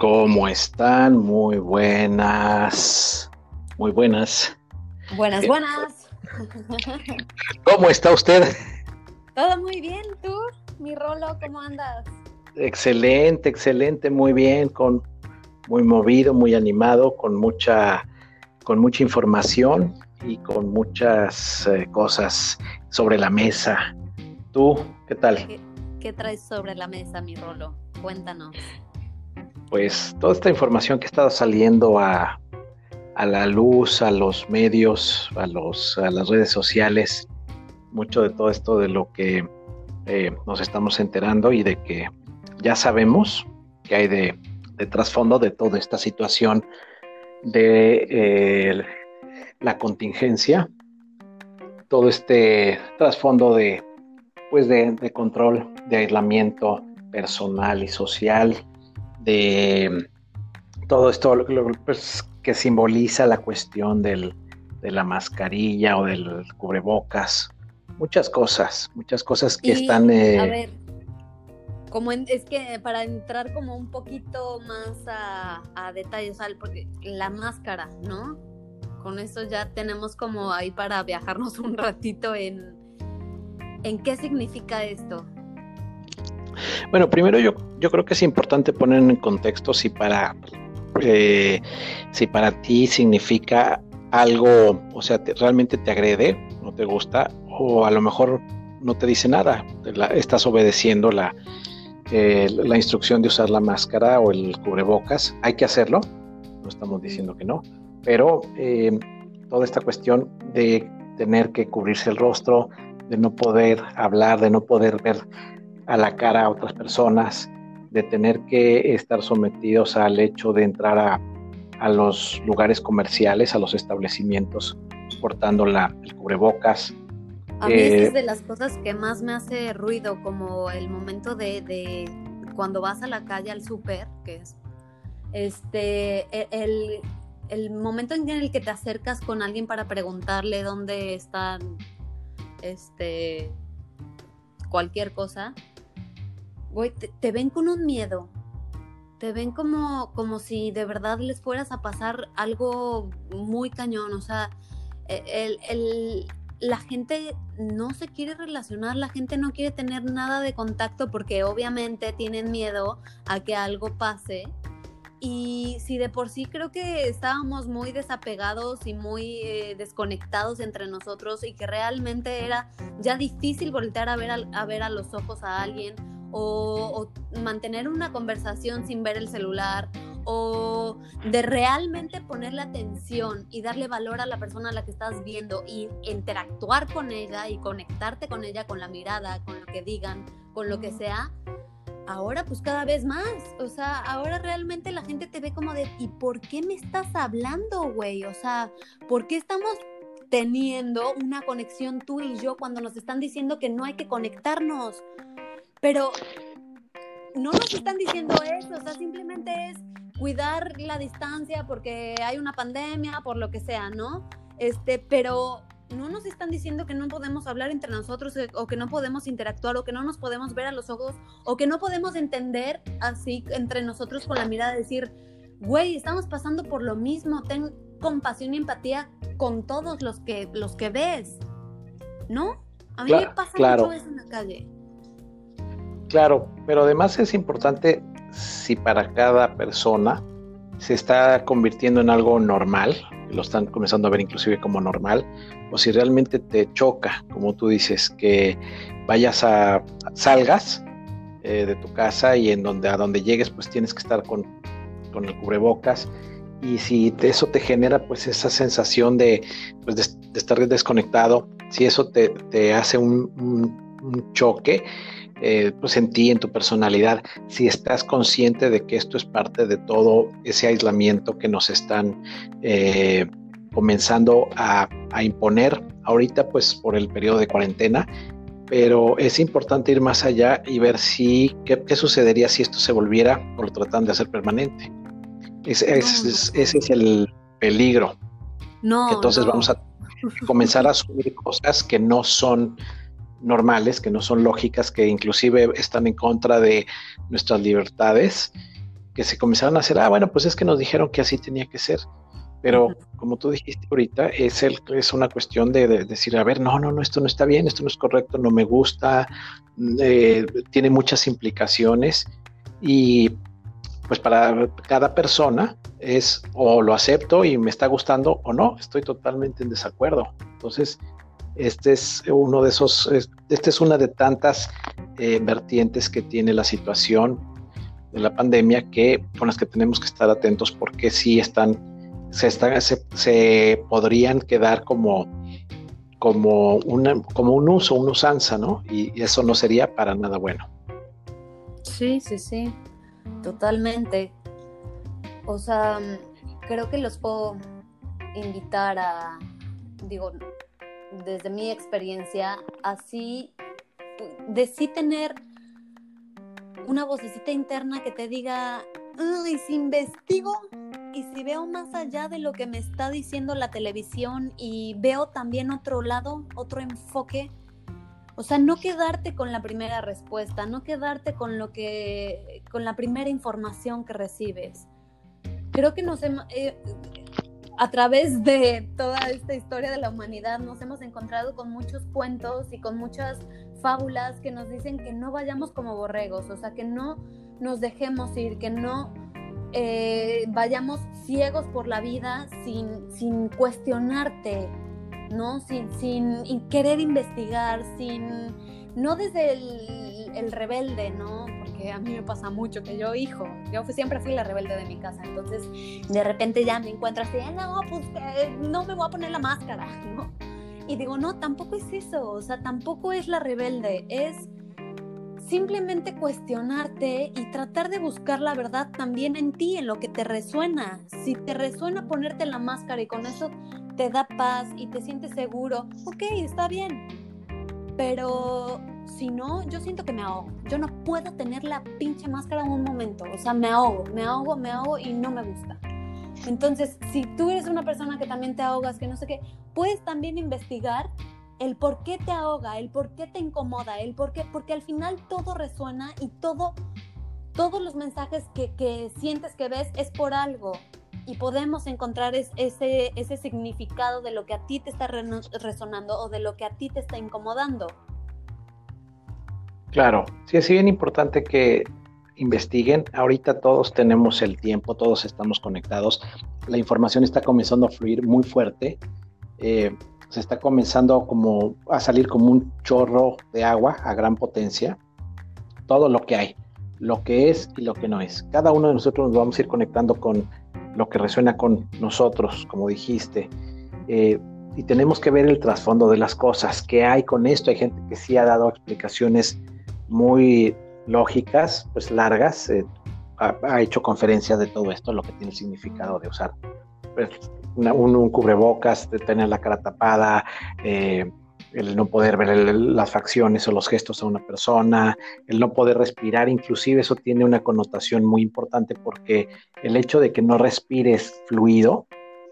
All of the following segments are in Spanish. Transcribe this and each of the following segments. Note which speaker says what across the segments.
Speaker 1: ¿Cómo están? Muy buenas. Muy buenas.
Speaker 2: Buenas, buenas.
Speaker 1: ¿Cómo está usted?
Speaker 2: Todo muy bien, ¿tú? Mi Rolo, ¿cómo andas?
Speaker 1: Excelente, excelente, muy bien, con muy movido, muy animado, con mucha, con mucha información y con muchas eh, cosas sobre la mesa. ¿Tú qué tal?
Speaker 2: ¿Qué, ¿Qué, traes sobre la mesa, mi Rolo? Cuéntanos.
Speaker 1: Pues toda esta información que estado saliendo a, a la luz, a los medios, a, los, a las redes sociales, mucho de todo esto de lo que eh, nos estamos enterando y de que ya sabemos que hay de, trasfondo de toda esta situación de eh, la contingencia, todo este trasfondo de, pues de, control, de aislamiento personal y social, de todo esto pues, que simboliza la cuestión del, de la mascarilla o del cubrebocas, muchas cosas, muchas cosas que están...
Speaker 2: Eh... A ver, como es que para entrar como un poquito más a, a detalles, porque la máscara, ¿no? Con eso ya tenemos como ahí para viajarnos un ratito en, en qué significa esto.
Speaker 1: Bueno, primero yo, yo creo que es importante poner en contexto si para, eh, si para ti significa algo, o sea, te, realmente te agrede, no te gusta, o a lo mejor no te dice nada, la, estás obedeciendo la, eh, la instrucción de usar la máscara o el cubrebocas, hay que hacerlo, no estamos diciendo que no, pero eh, toda esta cuestión de tener que cubrirse el rostro, de no poder hablar, de no poder ver a la cara a otras personas, de tener que estar sometidos al hecho de entrar a, a los lugares comerciales, a los establecimientos, portando la, el cubrebocas.
Speaker 2: A mí eh, es de las cosas que más me hace ruido, como el momento de, de cuando vas a la calle al súper, que es este, e, el, el momento en el que te acercas con alguien para preguntarle dónde están, este, cualquier cosa, güey, te, te, ven con un miedo. Te ven como, como si de verdad les fueras a pasar algo muy cañón. O sea, e, el, el, la gente no se quiere relacionar, la gente no quiere tener nada de contacto porque obviamente tienen miedo a que algo pase. Y si de por sí creo que estábamos muy desapegados y muy eh, desconectados entre nosotros y que realmente era ya difícil voltear a ver a, a ver a los ojos a alguien o, o, mantener una conversación sin ver el celular o de realmente ponerle atención y darle valor a la persona a la que estás viendo y interactuar con ella y conectarte con ella con la mirada, con lo que digan, con lo que sea, ahora pues cada vez más, o sea, ahora realmente la gente te ve como de, ¿y por qué me estás hablando, güey? O sea, ¿por qué estamos teniendo una conexión tú y yo cuando nos están diciendo que no hay que conectarnos? Pero no nos están diciendo eso, o sea, simplemente es cuidar la distancia porque hay una pandemia, por lo que sea, ¿no? Este, pero no nos están diciendo que no podemos hablar entre nosotros eh, o que no podemos interactuar o que no nos podemos ver a los ojos o que no podemos entender así entre nosotros con la mirada, decir, güey, estamos pasando por lo mismo, ten compasión y empatía con todos los que, los que ves, ¿no? A mí claro, me pasa claro. mucho eso en la calle.
Speaker 1: Claro, pero además es importante si para cada persona se está convirtiendo en algo normal, lo están comenzando a ver inclusive como normal, o si realmente te choca, como tú dices, que vayas a salgas eh, de tu casa y en donde a donde llegues pues tienes que estar con, con el cubrebocas. Y si eso te genera pues esa sensación de, pues, de, estar desconectado, si eso te, te hace un, un choque, eh, pues en ti, en tu personalidad, si estás consciente de que esto es parte de todo ese aislamiento que nos están eh, comenzando a, a, imponer ahorita, pues por el periodo de cuarentena, pero es importante ir más allá y ver si qué, qué sucedería si esto se volviera o lo tratan de hacer permanente. Es, es, es, ese es el peligro.
Speaker 2: No,
Speaker 1: Entonces
Speaker 2: no.
Speaker 1: vamos a comenzar a asumir cosas que no son normales, que no son lógicas, que inclusive están en contra de nuestras libertades que se comenzaron a hacer, ah, bueno, pues es que nos dijeron que así tenía que ser. Pero como tú dijiste ahorita, es, el, es una cuestión de, decir, a ver, no, no, no, esto no está bien, esto no es correcto, no me gusta, eh, tiene muchas implicaciones y pues para cada persona es o lo acepto y me está gustando o no, estoy totalmente en desacuerdo. Entonces, este es uno de esos, este es una de tantas eh, vertientes que tiene la situación de la pandemia que con las que tenemos que estar atentos porque sí están se, están, se, podrían quedar como, como, una, como un uso, una usanza, ¿no? Y, eso no sería para nada bueno.
Speaker 2: Sí, sí, sí, totalmente. O sea, creo que los puedo invitar a, digo, desde mi experiencia, así, de sí tener una vocecita interna que te diga, y si investigo y si veo más allá de lo que me está diciendo la televisión y veo también otro lado, otro enfoque, o sea, no quedarte con la primera respuesta, no quedarte con lo que, con la primera información que recibes. Creo que nos eh, a través de toda esta historia de la humanidad nos hemos encontrado con muchos cuentos y con muchas fábulas que nos dicen que no vayamos como borregos, o sea, que no nos dejemos ir, que no eh, vayamos ciegos por la vida sin, sin cuestionarte, ¿no? Sin, sin, querer investigar, sin, no desde el, rebelde, ¿no? Porque a mí me pasa mucho que yo, hijo, yo siempre fui la rebelde de mi casa, entonces de repente ya me encuentro así, no, pues eh, no me voy a poner la máscara, ¿no? Y digo, no, tampoco es eso, o sea, tampoco es la rebelde, es simplemente cuestionarte y tratar de buscar la verdad también en ti, en lo que te resuena. Si te resuena ponerte la máscara y con eso te da paz y te sientes seguro, ok, está bien. Pero si no, yo siento que me ahogo. Yo no puedo tener la pinche máscara un momento. O sea, me ahogo, me ahogo, me ahogo y no me gusta. Entonces, si tú eres una persona que también te ahogas, que no sé qué, puedes también investigar el por qué te ahoga, el por qué te incomoda, el por qué, porque al final todo resuena y todo, todos los mensajes que, sientes que ves es por algo y podemos encontrar ese, ese significado de lo que a ti te está resonando o de lo que a ti te está incomodando.
Speaker 1: Claro, sí es bien importante que investiguen. Ahorita todos tenemos el tiempo, todos estamos conectados. La información está comenzando a fluir muy fuerte. Eh, se está comenzando como a salir como un chorro de agua a gran potencia. Todo lo que hay, lo que es y lo que no es. Cada uno de nosotros nos vamos a ir conectando con lo que resuena con nosotros, como dijiste. Eh, y tenemos que ver el trasfondo de las cosas, qué hay con esto. Hay gente que sí ha dado explicaciones muy lógicas, pues largas, eh, ha, hecho conferencias de todo esto, lo que tiene el significado de usar pues, un, cubrebocas, de tener la cara tapada, eh, el no poder ver las facciones o los gestos a una persona, el no poder respirar, inclusive eso tiene una connotación muy importante porque el hecho de que no respires fluido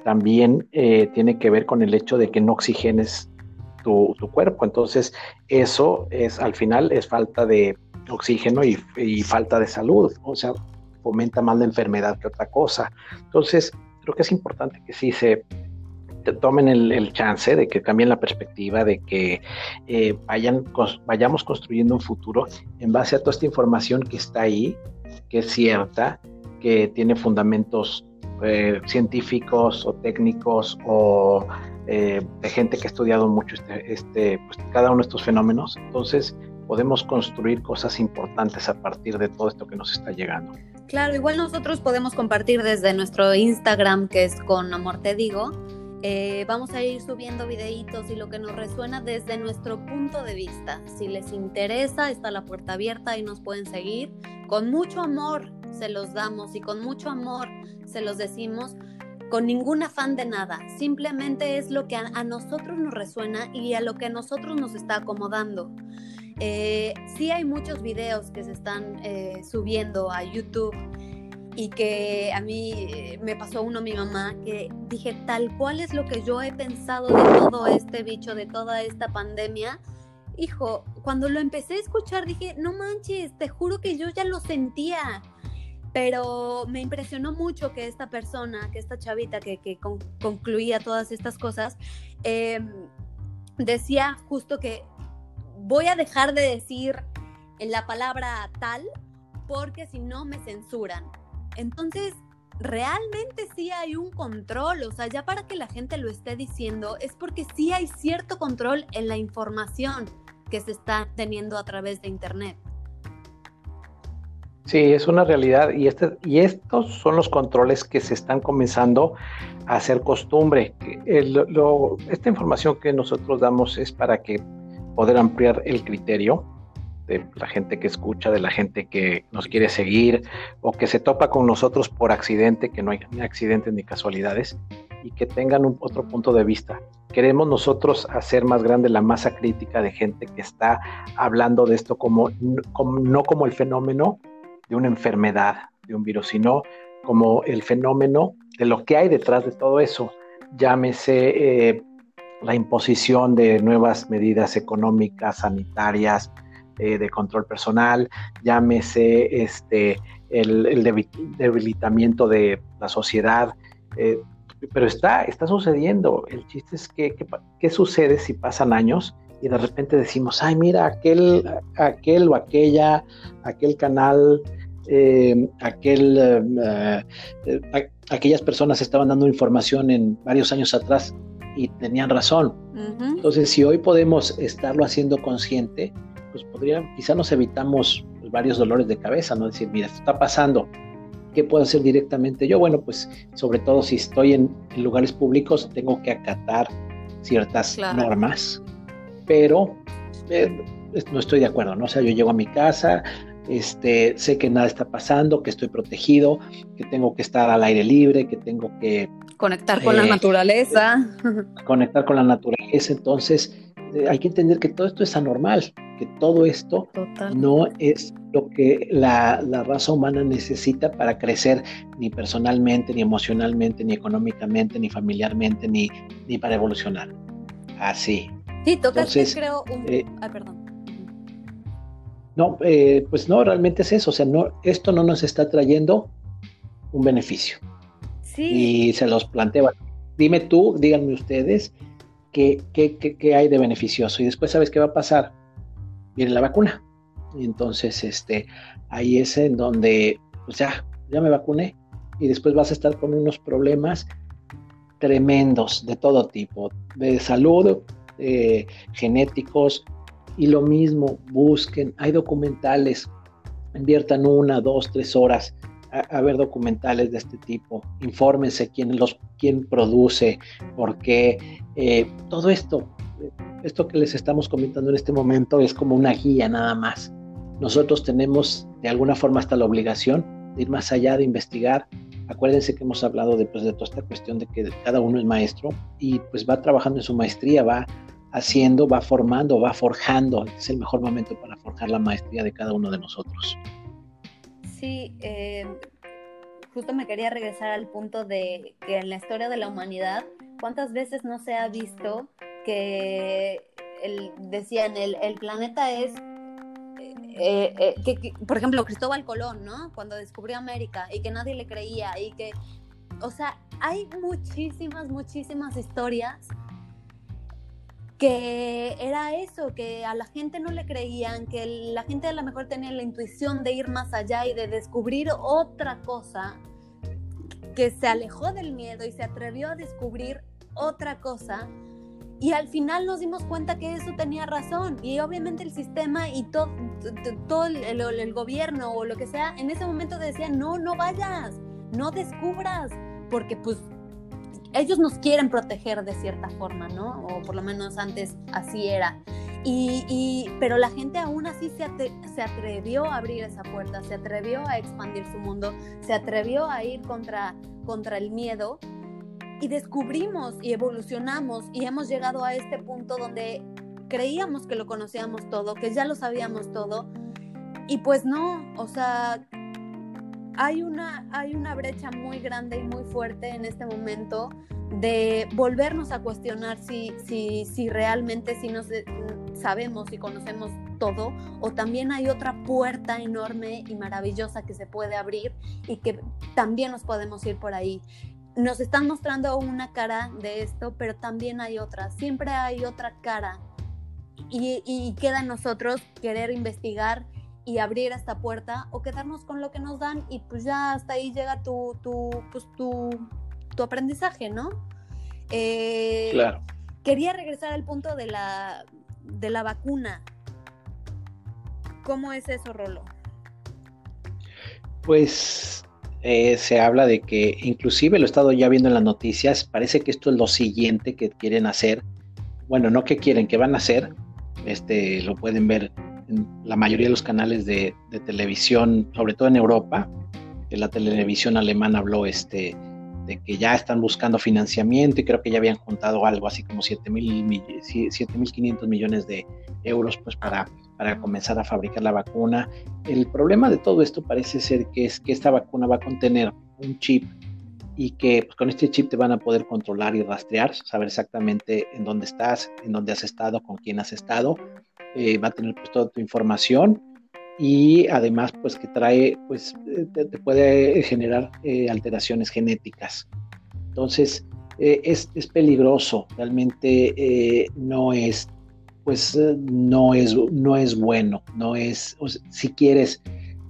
Speaker 1: también eh, tiene que ver con el hecho de que no oxigenes tu, cuerpo. Entonces eso es al final es falta de oxígeno y, y falta de salud, o sea, fomenta más la enfermedad que otra cosa. Entonces, creo que es importante que sí se tomen el, chance de que cambien la perspectiva, de que eh, vayan, vayamos construyendo un futuro en base a toda esta información que está ahí, que es cierta, que tiene fundamentos eh, científicos o técnicos o eh, de gente que ha estudiado mucho este, este pues, cada uno de estos fenómenos. Entonces podemos construir cosas importantes a partir de todo esto que nos está llegando.
Speaker 2: Claro, igual nosotros podemos compartir desde nuestro Instagram, que es con Amor Te Digo. Eh, vamos a ir subiendo videitos y lo que nos resuena desde nuestro punto de vista. Si les interesa, está la puerta abierta y nos pueden seguir. Con mucho amor se los damos y con mucho amor se los decimos con ningún afán de nada. Simplemente es lo que a, nosotros nos resuena y a lo que a nosotros nos está acomodando. Eh, sí hay muchos videos que se están eh, subiendo a YouTube y que a mí eh, me pasó uno mi mamá que dije tal cual es lo que yo he pensado de todo este bicho, de toda esta pandemia. Hijo, cuando lo empecé a escuchar dije, no manches, te juro que yo ya lo sentía. pero me impresionó mucho que esta persona, que esta chavita que, concluía todas estas cosas, em, decía justo que voy a dejar de decir la palabra tal porque si no me censuran. Entonces, realmente sí hay un control, o sea, ya para que la gente lo esté diciendo, es porque sí hay cierto control en la información que se está teniendo a través de Internet.
Speaker 1: Sí, es una realidad y, este, y estos son los controles que se están comenzando a hacer costumbre. esta información que nosotros damos es para que poder ampliar el criterio de la gente que escucha, de la gente que nos quiere seguir o que se topa con nosotros por accidente, que no hay ni accidentes ni casualidades, y que tengan un, otro punto de vista. Queremos nosotros hacer más grande la masa crítica de gente que está hablando de esto como, como no como el fenómeno de una enfermedad, de un virus, sino como el fenómeno de lo que hay detrás de todo eso. Llámese eh, la imposición de nuevas medidas económicas, sanitarias, eh, de control personal, llámese este, el, debilitamiento de la sociedad. Eh, pero está, está sucediendo. El chiste es que, ¿qué sucede si pasan años y de repente decimos, ay, mira, aquel, aquel o aquella, aquel canal, eh, aquel, aquellas personas estaban dando información en varios años atrás y tenían razón. Entonces, si hoy podemos estarlo haciendo consciente, pues podría, quizá nos evitamos pues, varios dolores de cabeza, ¿no? Decir, mira, esto está pasando, ¿qué puedo hacer directamente yo? Bueno, pues sobre todo si estoy en, lugares públicos, tengo que acatar ciertas normas, pero eh, no estoy de acuerdo, ¿no? O sea, yo llego a mi casa, este, sé que nada está pasando, que estoy protegido, que tengo que estar al aire libre, que tengo que...
Speaker 2: Conectar con la eh, naturaleza.
Speaker 1: Conectar con la naturaleza, entonces hay que entender que todo esto es anormal, que todo esto no es lo que la, raza humana necesita para crecer ni personalmente, ni emocionalmente, ni económicamente, ni familiarmente, ni, ni para evolucionar. Así.
Speaker 2: Sí, tocaste creo un... Eh, ay, perdón.
Speaker 1: No, eh, pues no, realmente es eso. O sea, no, esto no nos está trayendo un beneficio. Sí. Y se los planteo. Dime tú, díganme ustedes, ¿qué, qué, qué hay de beneficioso? Y después, ¿sabes qué va a pasar? viene la vacuna. Y entonces, este, ahí es en donde, pues ya, ya me vacuné. Y después vas a estar con unos problemas tremendos de todo tipo, de salud, eh, genéticos, y lo mismo, busquen, hay documentales, inviertan una, dos, tres horas a, ver documentales de este tipo, infórmense quién, los, quién produce, por qué, eh, todo esto, esto que les estamos comentando en este momento es como una guía nada más. Nosotros tenemos de alguna forma hasta la obligación de ir más allá, de investigar. Acuérdense que hemos hablado de, pues, de toda esta cuestión de que cada uno es maestro y pues va trabajando en su maestría, va haciendo, va formando, va forjando. es el mejor momento para forjar la maestría de cada uno de nosotros.
Speaker 2: Sí, eh, justo me quería regresar al punto de que en la historia de la humanidad, ¿cuántas veces no se ha visto que el, decían, el, planeta es, eh, eh, que, por ejemplo, Cristóbal Colón, ¿no? Cuando descubrió América y que nadie le creía y que, o sea, hay muchísimas, muchísimas historias que era eso, que a la gente no le creían, que la gente a lo mejor tenía la intuición de ir más allá y de descubrir otra cosa, que se alejó del miedo y se atrevió a descubrir otra cosa y al final nos dimos cuenta que eso tenía razón. Y obviamente el sistema y todo, todo el, gobierno o lo que sea, en ese momento decían, no, no vayas, no descubras, porque pues ellos nos quieren proteger de cierta forma, ¿no? O por lo menos antes así era. Y, pero la gente aún así se, se atrevió a abrir esa puerta, se atrevió a expandir su mundo, se atrevió a ir contra, contra el miedo y descubrimos y evolucionamos y hemos llegado a este punto donde creíamos que lo conocíamos todo, que ya lo sabíamos todo y pues no, o sea, hay una, hay una brecha muy grande y muy fuerte en este momento de volvernos a cuestionar si, si, si realmente si nos sabemos y conocemos todo o también hay otra puerta enorme y maravillosa que se puede abrir y que también nos podemos ir por ahí. Nos están mostrando una cara de esto, pero también hay otra, siempre hay otra cara y, queda en nosotros querer investigar y abrir esta puerta o quedarnos con lo que nos dan y pues ya hasta ahí llega tu, tu, pues tu, tu aprendizaje, ¿no?
Speaker 1: Eh, claro.
Speaker 2: Quería regresar al punto de la, de la vacuna. ¿Cómo es eso, Rolo?
Speaker 1: Pues eh, se habla de que inclusive lo he estado ya viendo en las noticias, parece que esto es lo siguiente que quieren hacer. Bueno, no que quieren, que van a hacer. Este, lo pueden ver en la mayoría de los canales de, de televisión, sobre todo en Europa. La televisión alemana habló este, de que ya están buscando financiamiento y creo que ya habían juntado algo así como 7.500 millones de euros pues para, para comenzar a fabricar la vacuna. El problema de todo esto parece ser que es que esta vacuna va a contener un chip y que pues, con este chip te van a poder controlar y rastrear, saber exactamente en dónde estás, en dónde has estado, con quién has estado. Eh, va a tener pues, toda tu información y además pues que trae pues eh, te, puede generar eh, alteraciones genéticas. Entonces eh, es, es, peligroso realmente no es pues no es no es bueno no es si quieres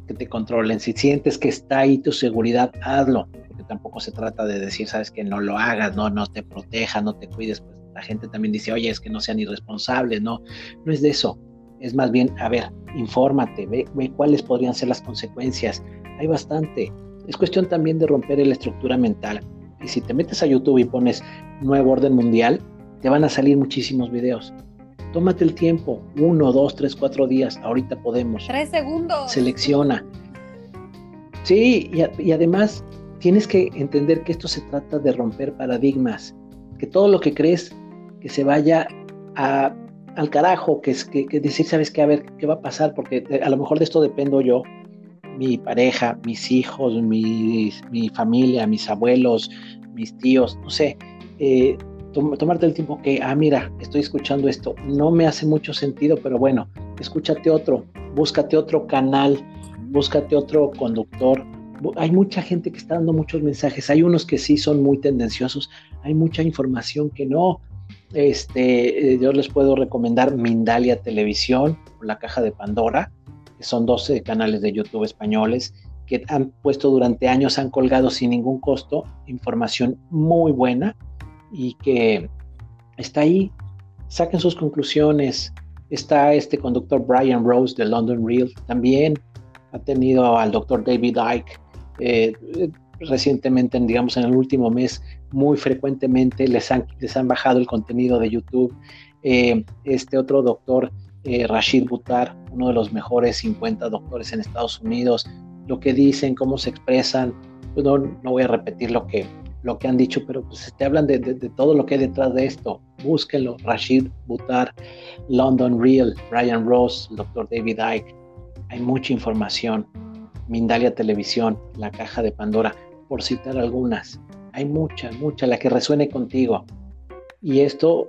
Speaker 1: que te controlen si sientes que está ahí tu seguridad hazlo porque tampoco se trata de decir sabes que no lo hagas no no te proteja no te cuides pues la gente también dice oye es que no sean irresponsables no no es de eso es más bien, a ver, infórmate, ve, cuáles podrían ser las consecuencias. Hay bastante. Es cuestión también de romper la estructura mental. Y si te metes a YouTube y pones nuevo orden mundial, te van a salir muchísimos videos. Tómate el tiempo, uno, dos, tres, cuatro días. Ahorita podemos.
Speaker 2: Tres segundos.
Speaker 1: Selecciona. Sí, y, y además tienes que entender que esto se trata de romper paradigmas. Que todo lo que crees que se vaya al carajo, que es que, decir, ¿sabes qué? A ver, ¿qué va a pasar? Porque eh, a lo mejor de esto dependo yo, mi pareja, mis hijos, mi, mi familia, mis abuelos, mis tíos, no sé. Eh, tomarte el tiempo que, ah, mira, estoy escuchando esto, no me hace mucho sentido, pero bueno, escúchate otro, búscate otro canal, búscate otro conductor. Hay mucha gente que está dando muchos mensajes, hay unos que sí son muy tendenciosos, hay mucha información que no. Este, eh, yo les puedo recomendar Mindalia Televisión La Caja de Pandora, que son 12 canales de YouTube españoles que han puesto durante años, han colgado sin ningún costo información muy buena y que está ahí. Saquen sus conclusiones. Está este conductor Brian Rose de London Real también. Ha tenido al doctor David Icke. Eh, recientemente, digamos en el último mes, muy frecuentemente les han, les han bajado el contenido de YouTube. Eh, este otro doctor, eh, Rashid Butar, uno de los mejores 50 doctores en Estados Unidos, lo que dicen, cómo se expresan, pues no, no, voy a repetir lo que, lo que han dicho, pero pues te hablan de, de, todo lo que hay detrás de esto. Búsquenlo, Rashid Butar, London Real, Brian Ross, el doctor David Icke. Hay mucha información. Mindalia Televisión, La Caja de Pandora por citar algunas. Hay mucha, mucha, la que resuene contigo. Y esto,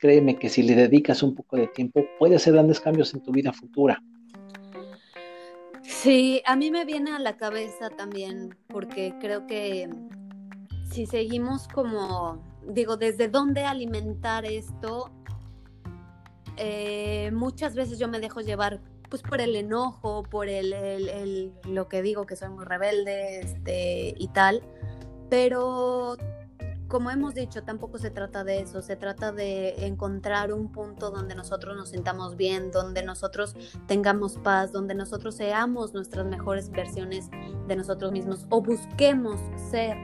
Speaker 1: créeme que si le dedicas un poco de tiempo, puede hacer grandes cambios en tu vida futura.
Speaker 2: Sí, a mí me viene a la cabeza también, porque creo que si seguimos como, digo, desde dónde alimentar esto, eh, muchas veces yo me dejo llevar pues por el enojo, por el, el, lo que digo que soy muy rebelde este, y tal, pero como hemos dicho, tampoco se trata de eso, se trata de encontrar un punto donde nosotros nos sintamos bien, donde nosotros tengamos paz, donde nosotros seamos nuestras mejores versiones de nosotros mismos o busquemos ser,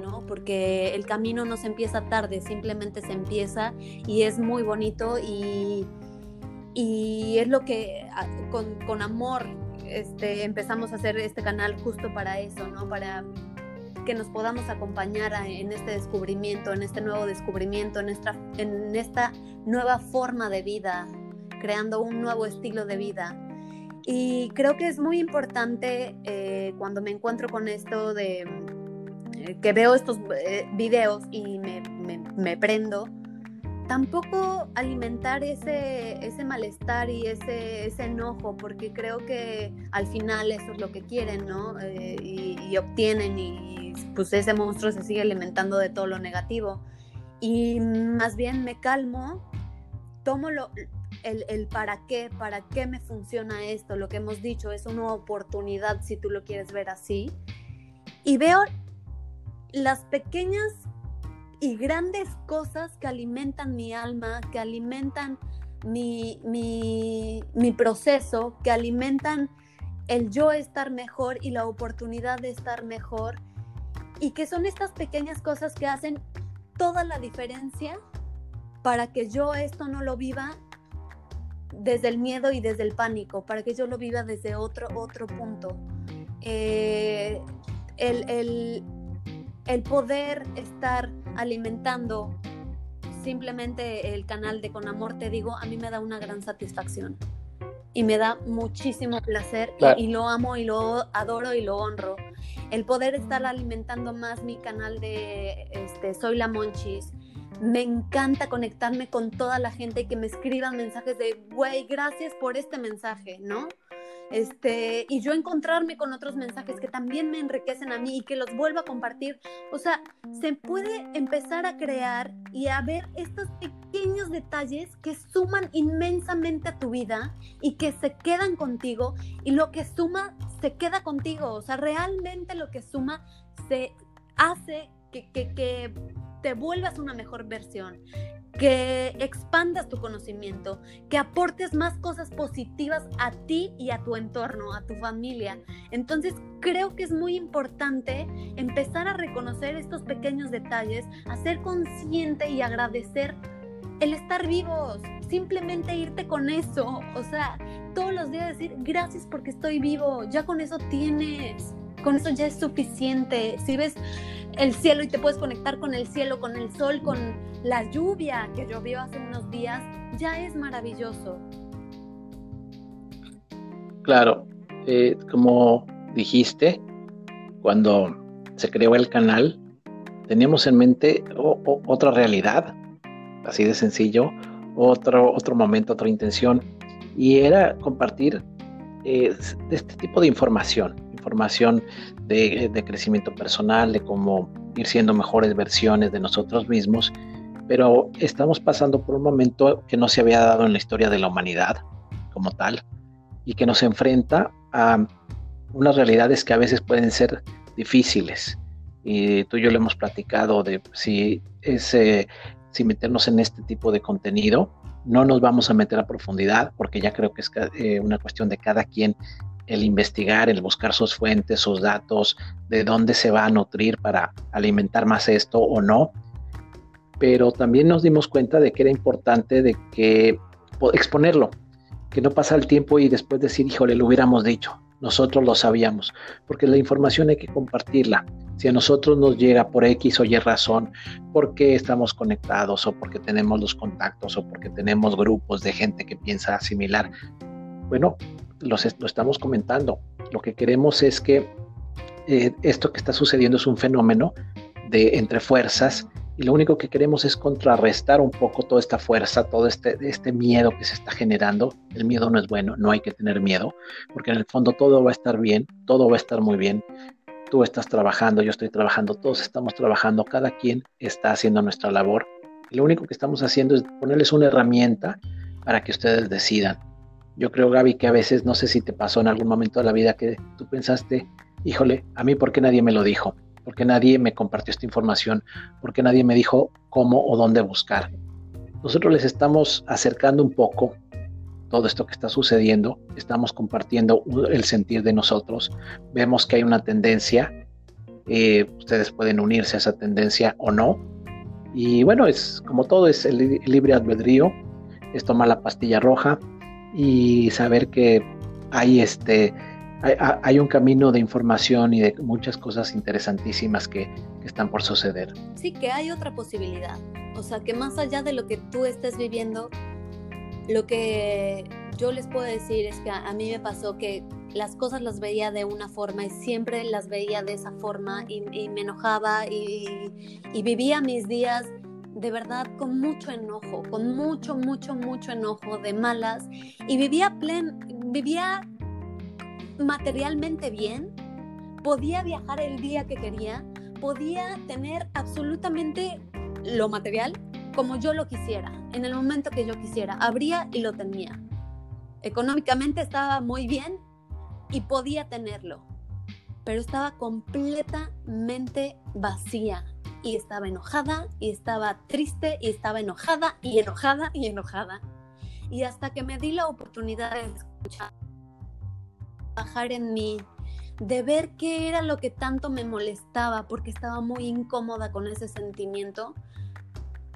Speaker 2: ¿no? Porque el camino no se empieza tarde, simplemente se empieza y es muy bonito y y es lo que ah, con, amor este, empezamos a hacer este canal justo para eso, ¿no? Para que nos podamos acompañar en este descubrimiento, en este nuevo descubrimiento, en esta, en esta nueva forma de vida, creando un nuevo estilo de vida. Y creo que es muy importante eh, cuando me encuentro con esto de eh, que veo estos eh, videos y me, prendo, tampoco alimentar ese, ese malestar y ese, ese, enojo, porque creo que al final eso es lo que quieren, ¿no? Eh, y, obtienen y pues ese monstruo se sigue alimentando de todo lo negativo. Y más bien me calmo, tomo lo, el, el, para qué, para qué me funciona esto, lo que hemos dicho, es una oportunidad si tú lo quieres ver así. Y veo las pequeñas y grandes cosas que alimentan mi alma, que alimentan mi, mi, proceso, que alimentan el yo estar mejor y la oportunidad de estar mejor. Y que son estas pequeñas cosas que hacen toda la diferencia para que yo esto no lo viva desde el miedo y desde el pánico, para que yo lo viva desde otro, otro punto. Eh, el, el, el poder estar alimentando simplemente el canal de Con Amor Te Digo, a mí me da una gran satisfacción y me da muchísimo placer y, lo amo y lo adoro y lo honro. El poder estar alimentando más mi canal de este, Soy la Monchis. Me encanta conectarme con toda la gente y que me escriban mensajes de, güey, gracias por este mensaje, ¿no? Este, y yo encontrarme con otros mensajes que también me enriquecen a mí y que los vuelva a compartir. O sea, se puede empezar a crear y a ver estos pequeños detalles que suman inmensamente a tu vida y que se quedan contigo y lo que suma se queda contigo. O sea, realmente lo que suma se hace que, que, que te vuelvas una mejor versión, que expandas tu conocimiento, que aportes más cosas positivas a ti y a tu entorno, a tu familia. Entonces creo que es muy importante empezar a reconocer estos pequeños detalles, a ser consciente y agradecer el estar vivos, simplemente irte con eso, o sea, todos los días decir gracias porque estoy vivo, ya con eso tienes, con eso ya es suficiente. Si ves el cielo y te puedes conectar con el cielo, con el sol, con la lluvia que llovió hace unos días, ya es maravilloso.
Speaker 1: Claro, eh, como dijiste, cuando se creó el canal, teníamos en mente otra realidad, así de sencillo, otro, otro momento, otra intención, y era compartir eh, este tipo de información, información de, crecimiento personal, de cómo ir siendo mejores versiones de nosotros mismos, pero estamos pasando por un momento que no se había dado en la historia de la humanidad como tal y que nos enfrenta a unas realidades que a veces pueden ser difíciles. Y tú y yo le hemos platicado de si meternos en este tipo de contenido, no nos vamos a meter a profundidad porque ya creo que es eh, una cuestión de cada quien el investigar, el buscar sus fuentes, sus datos, de dónde se va a nutrir para alimentar más esto o no. Pero también nos dimos cuenta de que era importante de que exponerlo, que no pasa el tiempo y después decir, híjole, lo hubiéramos dicho, nosotros lo sabíamos, porque la información hay que compartirla. Si a nosotros nos llega por X o Y razón, porque estamos conectados o porque tenemos los contactos o porque tenemos grupos de gente que piensa similar, bueno, lo estamos comentando. Lo que queremos es que eh, esto que está sucediendo es un fenómeno de entre fuerzas y lo único que queremos es contrarrestar un poco toda esta fuerza, todo este, este miedo que se está generando. El miedo no es bueno, no hay que tener miedo, porque en el fondo todo va a estar bien, todo va a estar muy bien. Tú estás trabajando, yo estoy trabajando, todos estamos trabajando, cada quien está haciendo nuestra labor. Lo único que estamos haciendo es ponerles una herramienta para que ustedes decidan yo creo, Gaby, que a veces, no sé si te pasó en algún momento de la vida que tú pensaste, híjole, a mí, ¿por qué nadie me lo dijo? ¿Por qué nadie me compartió esta información? ¿Por qué nadie me dijo cómo o dónde buscar? Nosotros les estamos acercando un poco todo esto que está sucediendo, estamos compartiendo el sentir de nosotros, vemos que hay una tendencia, eh, ustedes pueden unirse a esa tendencia o no, y bueno, es como todo, es el libre albedrío, es tomar la pastilla roja, y saber que hay este hay, un camino de información y de muchas cosas interesantísimas que, están por suceder.
Speaker 2: Sí, que hay otra posibilidad. O sea, que más allá de lo que tú estés viviendo, lo que yo les puedo decir es que a, mí me pasó que las cosas las veía de una forma y siempre las veía de esa forma y, me enojaba y, vivía mis días de verdad con mucho enojo, con mucho, mucho, mucho enojo de malas y vivía plen, vivía materialmente bien, podía viajar el día que quería, podía tener absolutamente lo material como yo lo quisiera, en el momento que yo quisiera, abría y lo tenía. Económicamente estaba muy bien y podía tenerlo, pero estaba completamente vacía y estaba enojada y estaba triste y estaba enojada y enojada y enojada. Y hasta que me di la oportunidad de escuchar, bajar en mí, de ver qué era lo que tanto me molestaba porque estaba muy incómoda con ese sentimiento,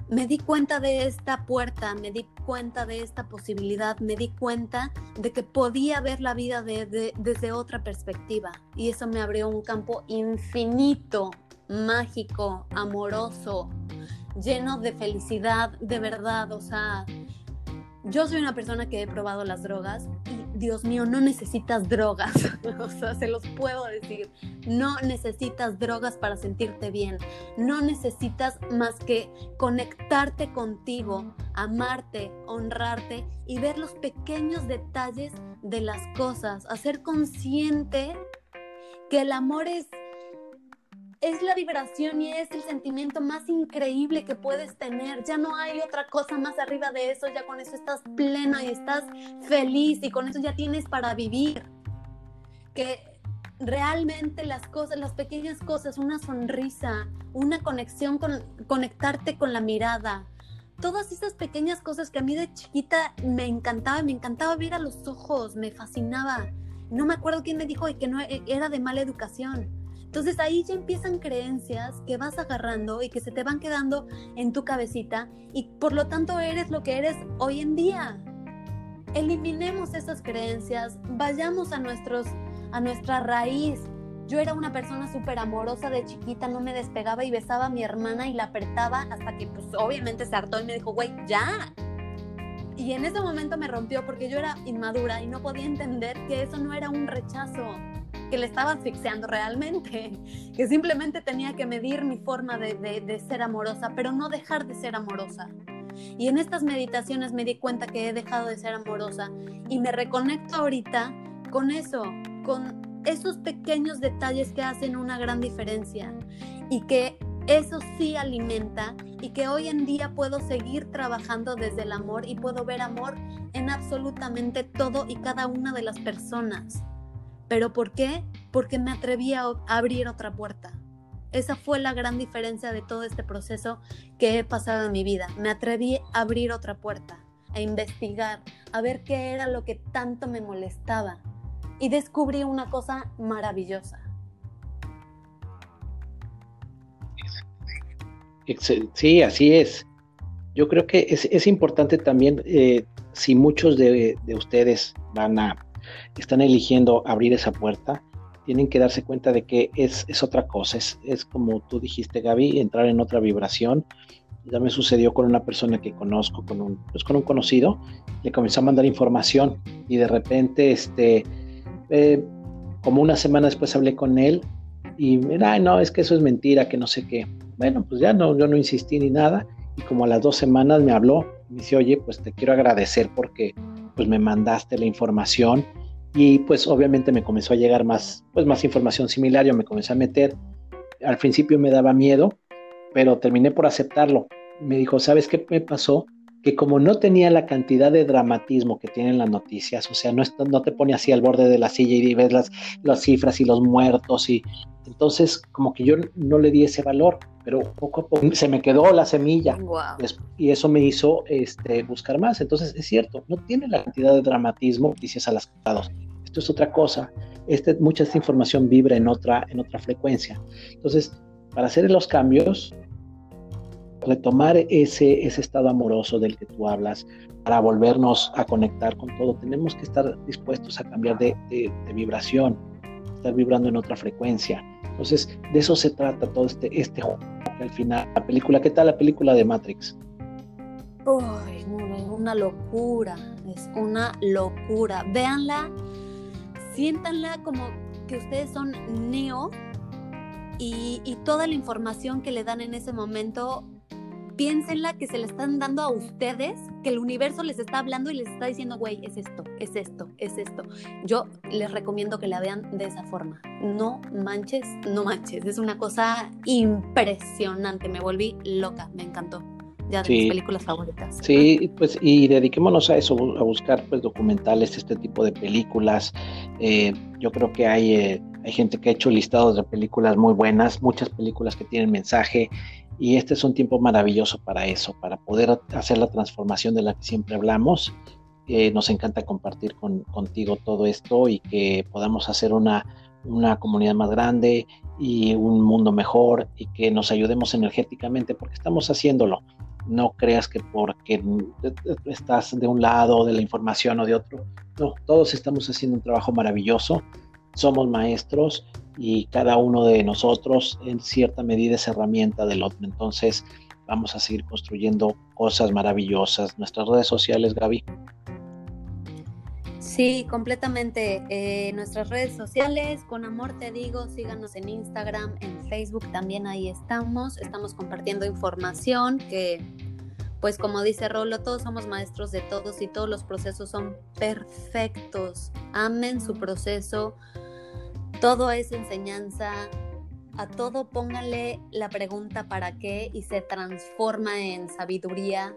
Speaker 2: me di cuenta de esta puerta, me di cuenta de esta posibilidad, me di cuenta de que podía ver la vida desde otra perspectiva. Y eso me abrió un campo infinito, mágico, amoroso, lleno de felicidad, de verdad. O sea, yo soy una persona que he probado las drogas y Dios mío, no necesitas drogas. o sea, se los puedo decir. No necesitas drogas para sentirte bien. No necesitas más que conectarte contigo, amarte, honrarte y ver los pequeños detalles de las cosas. Hacer consciente que el amor es es la vibración y es el sentimiento más increíble que puedes tener. Ya no hay otra cosa más arriba de eso, ya con eso estás pleno y estás feliz y con eso ya tienes para vivir. Que realmente las cosas, las pequeñas cosas, una sonrisa, una conexión con conectarte con la mirada, todas esas pequeñas cosas que a mí de chiquita me encantaba, me encantaba ver a los ojos, me fascinaba. No me acuerdo quién me dijo que no era de mala educación entonces ahí ya empiezan creencias que vas agarrando y que se te van quedando en tu cabecita y por lo tanto eres lo que eres hoy en día. Eliminemos esas creencias, vayamos a, nuestros, a nuestra raíz. Yo era una persona súper amorosa de chiquita, no me despegaba y besaba a mi hermana y la apretaba hasta que pues obviamente se hartó y me dijo, güey, ya, y en ese momento me rompió porque yo era inmadura y no podía entender que eso no era un rechazo, que le estaba asfixiando realmente, que simplemente tenía que medir mi forma de, ser amorosa, pero no dejar de ser amorosa. Y en estas meditaciones me di cuenta que he dejado de ser amorosa y me reconecto ahorita con eso, con esos pequeños detalles que hacen una gran diferencia y que eso sí alimenta y que hoy en día puedo seguir trabajando desde el amor y puedo ver amor en absolutamente todo y cada una de las personas. ¿Pero por qué? Porque me atreví a abrir otra puerta. Esa fue la gran diferencia de todo este proceso que he pasado en mi vida. Me atreví a abrir otra puerta, a investigar, a ver qué era lo que tanto me molestaba. Y descubrí una cosa maravillosa.
Speaker 1: Sí, así es. Yo creo que es, importante también, eh, si muchos de, de ustedes van a están eligiendo abrir esa puerta, tienen que darse cuenta de que es, es otra cosa, es, es, como tú dijiste Gaby, entrar en otra vibración. Ya me sucedió con una persona que conozco, con un, pues con un conocido, le comenzó a mandar información y de repente, este, eh, como una semana después hablé con él y, mira, no, es que eso es mentira, que no sé qué. Bueno, pues ya no, yo no insistí ni nada y como a las dos semanas me habló, me dice, oye, pues te quiero agradecer porque pues me mandaste la información y pues obviamente me comenzó a llegar más, pues más información similar, yo me comencé a meter, al principio me daba miedo, pero terminé por aceptarlo. Me dijo, ¿sabes qué me pasó? Que como no tenía la cantidad de dramatismo que tienen las noticias, o sea, no, no te pone así al borde de la silla y ves las, las cifras y los muertos y entonces como que yo no le di ese valor, pero poco a poco se me quedó la semilla y eso me hizo este, buscar más. Entonces es cierto, no tiene la cantidad de dramatismo noticias a las lados. Esto es otra cosa. Este, mucha de esta información vibra en otra, en otra frecuencia. Entonces, para hacer los cambios, retomar ese, ese estado amoroso del que tú hablas, para volvernos a conectar con todo, tenemos que estar dispuestos a cambiar de, de, vibración, estar vibrando en otra frecuencia. Entonces, de eso se trata todo este, este juego al final. La película, ¿qué tal la película de Matrix?
Speaker 2: Una locura, es una locura. Véanla, siéntanla como que ustedes son Neo y, y toda la información que le dan en ese momento piénsenla que se le están dando a ustedes, que el universo les está hablando y les está diciendo, güey, es esto, es esto, es esto. Yo les recomiendo que la vean de esa forma. No manches, no manches. Es una cosa impresionante. Me volví loca, me encantó. Ya de mis películas favoritas.
Speaker 1: Sí, pues y dediquémonos a eso, a buscar pues documentales, este tipo de películas. Eh, yo creo que hay, eh, hay gente que ha hecho listados de películas muy buenas, muchas películas que tienen mensaje y este es un tiempo maravilloso para eso, para poder hacer la transformación de la que siempre hablamos. Eh, nos encanta compartir con, contigo todo esto y que podamos hacer una, una comunidad más grande y un mundo mejor y que nos ayudemos energéticamente porque estamos haciéndolo. No creas que porque estás de un lado de la información o de otro. No, todos estamos haciendo un trabajo maravilloso. Somos maestros y cada uno de nosotros en cierta medida es herramienta del otro. Entonces vamos a seguir construyendo cosas maravillosas. Nuestras redes sociales, Gaby.
Speaker 2: Sí, completamente. Eh, nuestras redes sociales, con amor te digo, síganos en Instagram, en Facebook también ahí estamos. Estamos compartiendo información que, pues como dice Rolo, todos somos maestros de todos y todos los procesos son perfectos. Amen su proceso todo es enseñanza, a todo póngale la pregunta para qué y se transforma en sabiduría.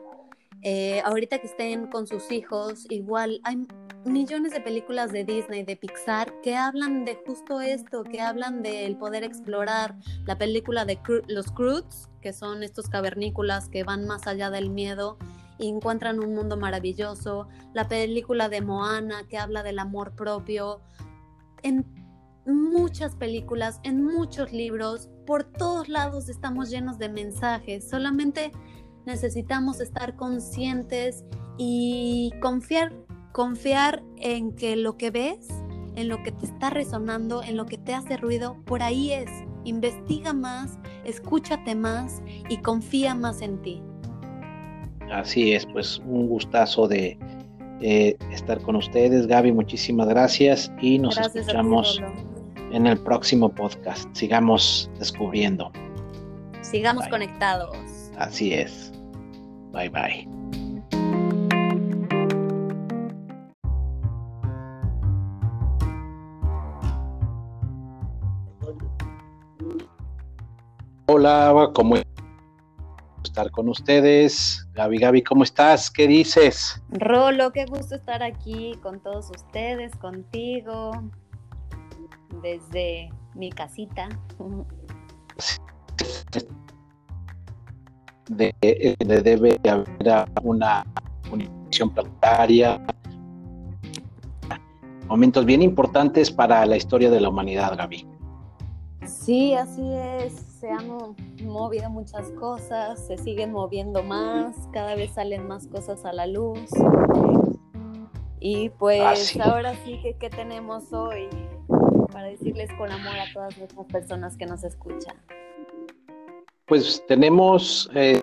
Speaker 2: Eh, ahorita que estén con sus hijos, igual hay millones de películas de Disney, de Pixar, que hablan de justo esto, que hablan del poder explorar. La película de los Croods, que son estos cavernícolas que van más allá del miedo y encuentran un mundo maravilloso. La película de Moana, que habla del amor propio. Muchas películas, en muchos libros, por todos lados estamos llenos de mensajes, solamente necesitamos estar conscientes y confiar, confiar en que lo que ves, en lo que te está resonando, en lo que te hace ruido, por ahí es. Investiga más, escúchate más y confía más en ti.
Speaker 1: Así es, pues un gustazo de estar con ustedes. Gaby, muchísimas gracias y nos escuchamos en el próximo podcast. Sigamos descubriendo.
Speaker 2: Sigamos conectados.
Speaker 1: Así es. Bye bye. Hola, ¿cómo estar con ustedes? Gaby, Gaby, ¿cómo estás? ¿Qué dices?
Speaker 2: Rolo, qué gusto estar aquí con todos ustedes, contigo desde mi casita.
Speaker 1: De, debe haber una unificación planetaria, momentos bien importantes para la historia de la humanidad, Gaby.
Speaker 2: Sí, así es. Se han movido muchas cosas, se siguen moviendo más, cada vez salen más cosas a la luz. Y pues ah, ahora sí que ¿qué tenemos hoy? Para decirles con amor a todas estas personas que nos escuchan?
Speaker 1: Pues tenemos eh,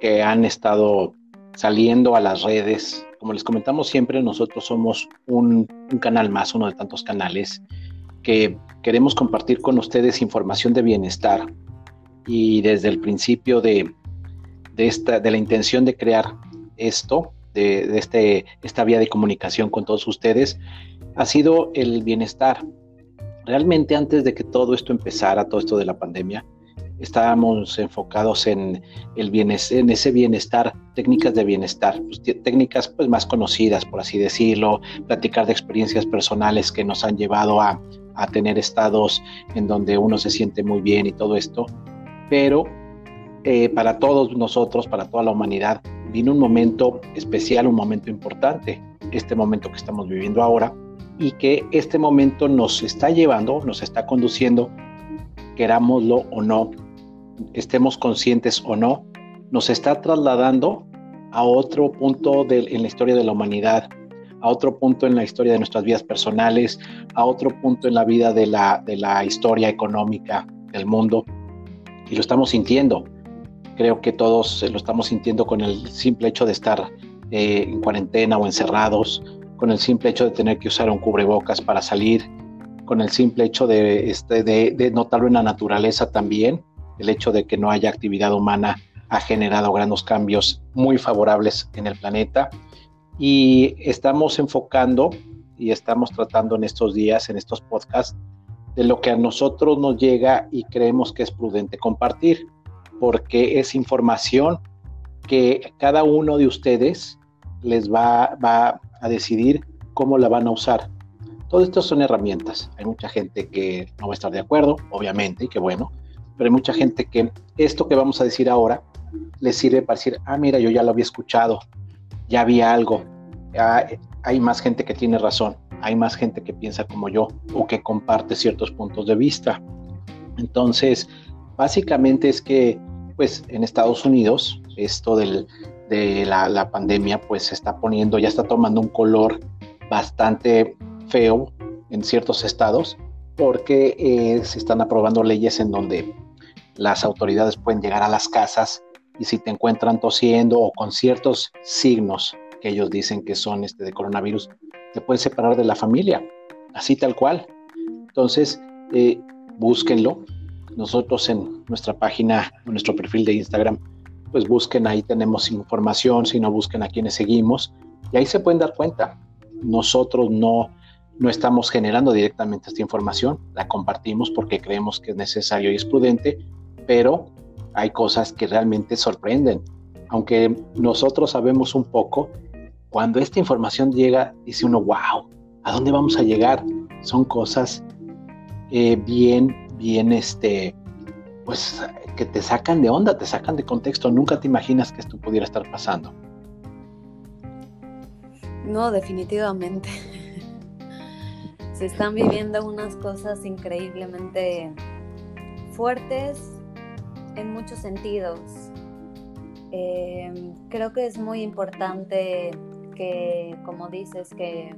Speaker 1: que han estado saliendo a las redes. Como les comentamos siempre, nosotros somos un, canal más, uno de tantos canales, que queremos compartir con ustedes información de bienestar. Y desde el principio de, esta, de la intención de crear esto, de, de, este, esta vía de comunicación con todos ustedes, ha sido el bienestar. Realmente antes de que todo esto empezara, todo esto de la pandemia, estábamos enfocados en, el bienestar, en ese bienestar, técnicas de bienestar, pues, técnicas pues, más conocidas, por así decirlo, platicar de experiencias personales que nos han llevado a, a tener estados en donde uno se siente muy bien y todo esto. Pero eh, para todos nosotros, para toda la humanidad, vino un momento especial, un momento importante, este momento que estamos viviendo ahora, y que este momento nos está llevando, nos está conduciendo, querámoslo o no, estemos conscientes o no, nos está trasladando a otro punto en la historia de la humanidad, a otro punto en la historia de nuestras vidas personales, a otro punto en la vida de la, de la historia económica del mundo. Y lo estamos sintiendo. Creo que todos lo estamos sintiendo con el simple hecho de estar eh, en cuarentena o encerrados, con el simple hecho de tener que usar un cubrebocas para salir, con el simple hecho de, este, de, notarlo en la naturaleza también, el hecho de que no haya actividad humana ha generado grandes cambios muy favorables en el planeta. Y estamos enfocando y estamos tratando en estos días, en estos podcasts, de lo que a nosotros nos llega y creemos que es prudente compartir, porque es información que cada uno de ustedes les va, a decidir cómo la van a usar. Todo esto son herramientas. Hay mucha gente que no va a estar de acuerdo, obviamente, y que bueno, pero hay mucha gente que esto que vamos a decir ahora les sirve para decir, ah, mira, yo ya lo había escuchado, ya había algo, hay más gente que tiene razón, hay más gente que piensa como yo o que comparte ciertos puntos de vista. Entonces, básicamente es que, pues, en Estados Unidos, esto del, de la, pandemia, pues, se está poniendo, ya está tomando un color bastante feo en ciertos estados, porque eh, se están aprobando leyes en donde las autoridades pueden llegar a las casas y si te encuentran tosiendo o con ciertos signos que ellos dicen que son este de coronavirus, te pueden separar de la familia, así tal cual. Entonces, eh, búsquenlo. Nosotros en nuestra página, en nuestro perfil de Instagram, pues busquen ahí, tenemos información, si no busquen a quienes seguimos, y ahí se pueden dar cuenta. Nosotros no, no estamos generando directamente esta información, la compartimos porque creemos que es necesario y es prudente, pero hay cosas que realmente sorprenden. Aunque nosotros sabemos un poco, cuando esta información llega, dice uno, wow, ¿a dónde vamos a llegar? Son cosas eh, bien, bien, este, pues que te sacan de onda, te sacan de contexto. Nunca te imaginas que esto pudiera estar pasando.
Speaker 2: No, definitivamente. Se están viviendo unas cosas increíblemente fuertes en muchos sentidos. Eh, creo que es muy importante que, como dices, que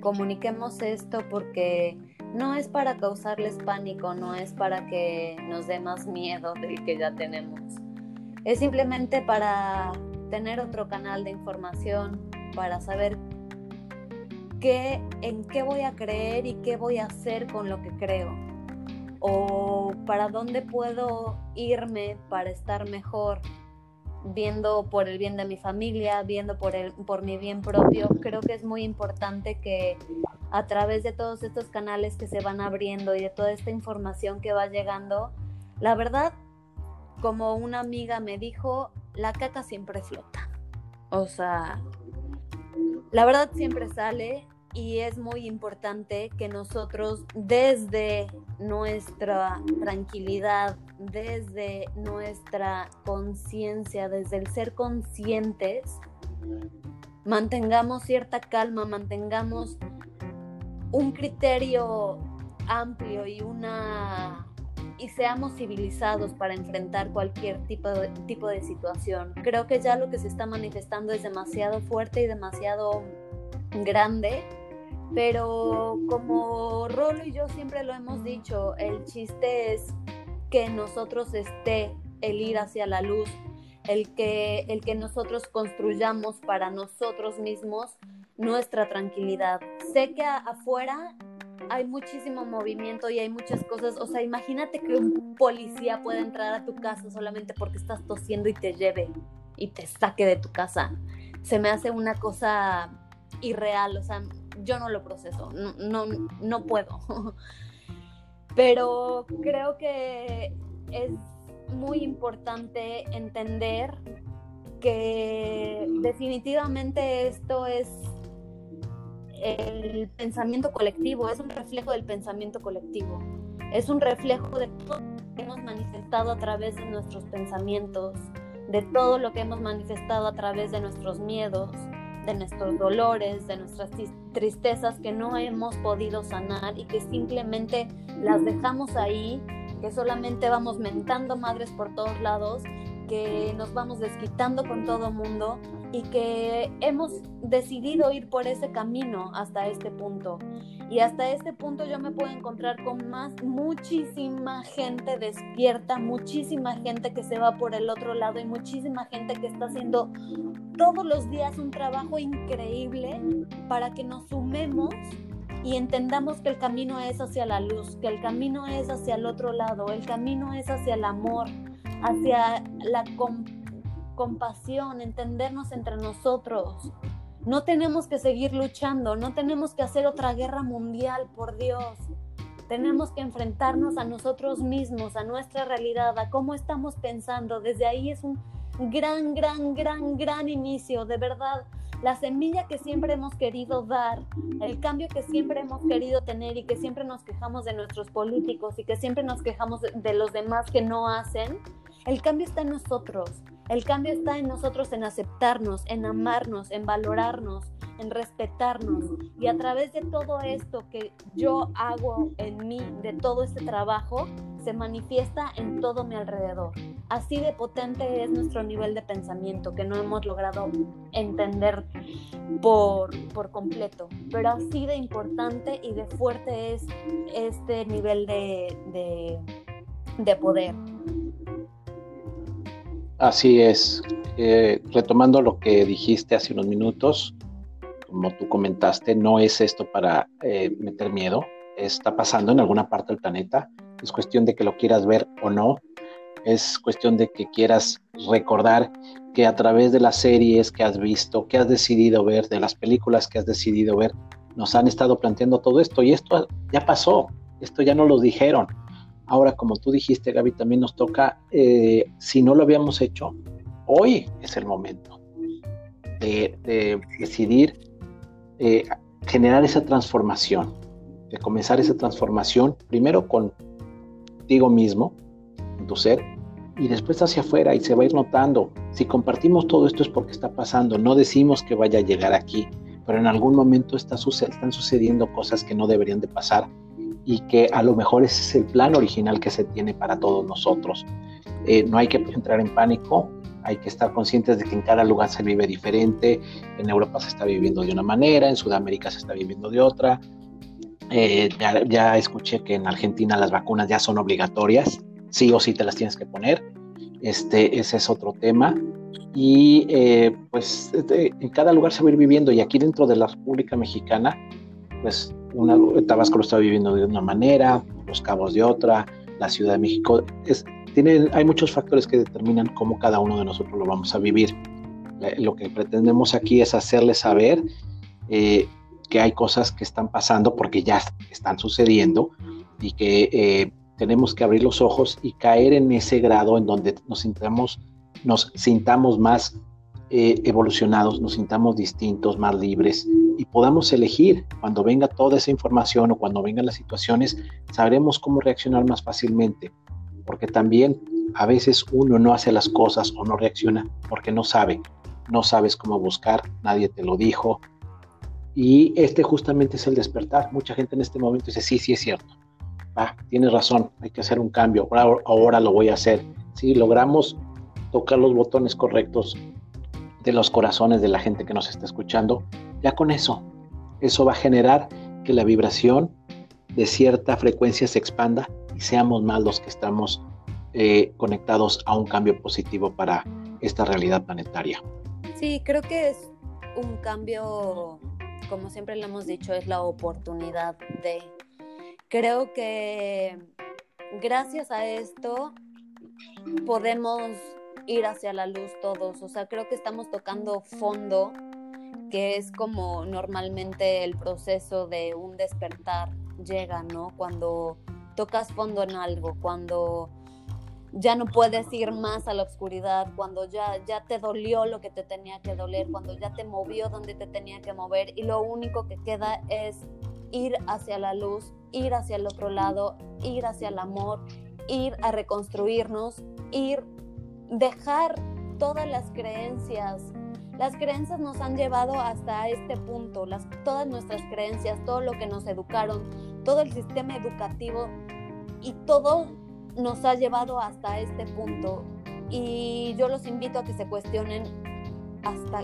Speaker 2: comuniquemos esto porque no es para causarles pánico, no es para que nos dé más miedo del que ya tenemos. Es simplemente para tener otro canal de información, para saber qué, en qué voy a creer y qué voy a hacer con lo que creo. O para dónde puedo irme para estar mejor, viendo por el bien de mi familia, viendo por, el, por mi bien propio. Creo que es muy importante que a través de todos estos canales que se van abriendo y de toda esta información que va llegando, la verdad, como una amiga me dijo, la caca siempre flota. O sea, la verdad siempre sale y es muy importante que nosotros desde nuestra tranquilidad, desde nuestra conciencia, desde el ser conscientes, mantengamos cierta calma, mantengamos un criterio amplio y una y seamos civilizados para enfrentar cualquier tipo de, tipo de situación. Creo que ya lo que se está manifestando es demasiado fuerte y demasiado grande pero como Rolo y yo siempre lo hemos dicho, el chiste es que nosotros esté el ir hacia la luz, el que, el que nosotros construyamos para nosotros mismos nuestra tranquilidad. Sé que afuera hay muchísimo movimiento y hay muchas cosas. O sea, imagínate que un policía puede entrar a tu casa solamente porque estás tosiendo y te lleve y te saque de tu casa. Se me hace una cosa irreal. O sea, yo no lo proceso, no, no, puedo. Pero creo que es muy importante entender que definitivamente esto es el pensamiento colectivo, es un reflejo del pensamiento colectivo, es un reflejo de todo lo que hemos manifestado a través de nuestros pensamientos, de todo lo que hemos manifestado a través de nuestros miedos, de nuestros dolores, de nuestras tristezas que no hemos podido sanar y que simplemente las dejamos ahí, que solamente vamos mentando madres por todos lados, que nos vamos desquitando con todo mundo y que hemos decidido ir por ese camino hasta este punto. Y hasta este punto yo me puedo encontrar con más, muchísima gente despierta, muchísima gente que se va por el otro lado y muchísima gente que está haciendo todos los días un trabajo increíble para que nos sumemos y entendamos que el camino es hacia la luz, que el camino es hacia el otro lado, el camino es hacia el amor, hacia la compasión, entendernos entre nosotros. No tenemos que seguir luchando, no tenemos que hacer otra guerra mundial, por Dios. Tenemos que enfrentarnos a nosotros mismos, a nuestra realidad, a cómo estamos pensando. Desde ahí es un gran, gran, gran, gran inicio, de verdad. La semilla que siempre hemos querido dar, el cambio que siempre hemos querido tener y que siempre nos quejamos de nuestros políticos y que siempre nos quejamos de los demás que no hacen, el cambio está en nosotros. El cambio está en nosotros en aceptarnos, en amarnos, en valorarnos, en respetarnos. Y a través de todo esto que yo hago en mí, de todo este trabajo, se manifiesta en todo mi alrededor. Así de potente es nuestro nivel de pensamiento que no hemos logrado entender por, por completo. Pero así de importante y de fuerte es este nivel de, de, de poder.
Speaker 1: Así es. Eh, retomando lo que dijiste hace unos minutos, como tú comentaste, no es esto para eh, meter miedo, está pasando en alguna parte del planeta, es cuestión de que lo quieras ver o no, es cuestión de que quieras recordar que a través de las series que has visto, que has decidido ver, de las películas que has decidido ver, nos han estado planteando todo esto y esto ya pasó, esto ya no lo dijeron, Ahora, como tú dijiste, Gaby, también nos toca, eh, si no lo habíamos hecho, hoy es el momento de, decidir eh, generar esa transformación, de comenzar esa transformación, primero contigo mismo, con tu ser, y después hacia afuera y se va a ir notando. Si compartimos todo esto es porque está pasando, no decimos que vaya a llegar aquí, pero en algún momento está, están sucediendo cosas que no deberían de pasar y que a lo mejor ese es el plan original que se tiene para todos nosotros. Eh, no hay que entrar en pánico, hay que estar conscientes de que en cada lugar se vive diferente, en Europa se está viviendo de una manera, en Sudamérica se está viviendo de otra. Eh, ya, escuché que en Argentina las vacunas ya son obligatorias, sí o sí te las tienes que poner. Este, ese es otro tema. Y eh, pues en cada lugar se va a ir viviendo y aquí dentro de la República Mexicana, pues una, Tabasco lo está viviendo de una manera, Los Cabos de otra, la Ciudad de México. Es, tiene, hay muchos factores que determinan cómo cada uno de nosotros lo vamos a vivir. Lo que pretendemos aquí es hacerles saber eh, que hay cosas que están pasando porque ya están sucediendo y que eh, tenemos que abrir los ojos y caer en ese grado en donde nos sintamos, nos sintamos más eh, evolucionados, nos sintamos distintos, más libres y podamos elegir cuando venga toda esa información o cuando vengan las situaciones, sabremos cómo reaccionar más fácilmente, porque también a veces uno no hace las cosas o no reacciona porque no sabe, no sabes cómo buscar, nadie te lo dijo. Y este justamente es el despertar. Mucha gente en este momento dice, sí, sí es cierto. Tienes razón, hay que hacer un cambio, ahora, ahora lo voy a hacer. Si logramos tocar los botones correctos, de los corazones de la gente que nos está escuchando, ya con eso, eso va a generar que la vibración de cierta frecuencia se expanda seamos más los que estamos eh, conectados a un cambio positivo para esta realidad planetaria.
Speaker 2: Sí, creo que es un cambio, como siempre le hemos dicho, es la oportunidad de... Creo que gracias a esto podemos ir hacia la luz todos. O sea, creo que estamos tocando fondo, que es como normalmente el proceso de un despertar llega, ¿no? Cuando tocas fondo en algo, cuando ya no puedes ir más a la oscuridad, cuando ya, ya te dolió lo que te tenía que doler, cuando ya te movió donde te tenía que mover y lo único que queda es ir hacia la luz, ir hacia el otro lado, ir hacia el amor, ir a reconstruirnos, ir dejar todas las creencias. Las creencias nos han llevado hasta este punto, todas nuestras creencias, todo lo que nos educaron, todo el sistema educativo y todo nos ha llevado hasta este punto. Y yo los invito a que se cuestionen hasta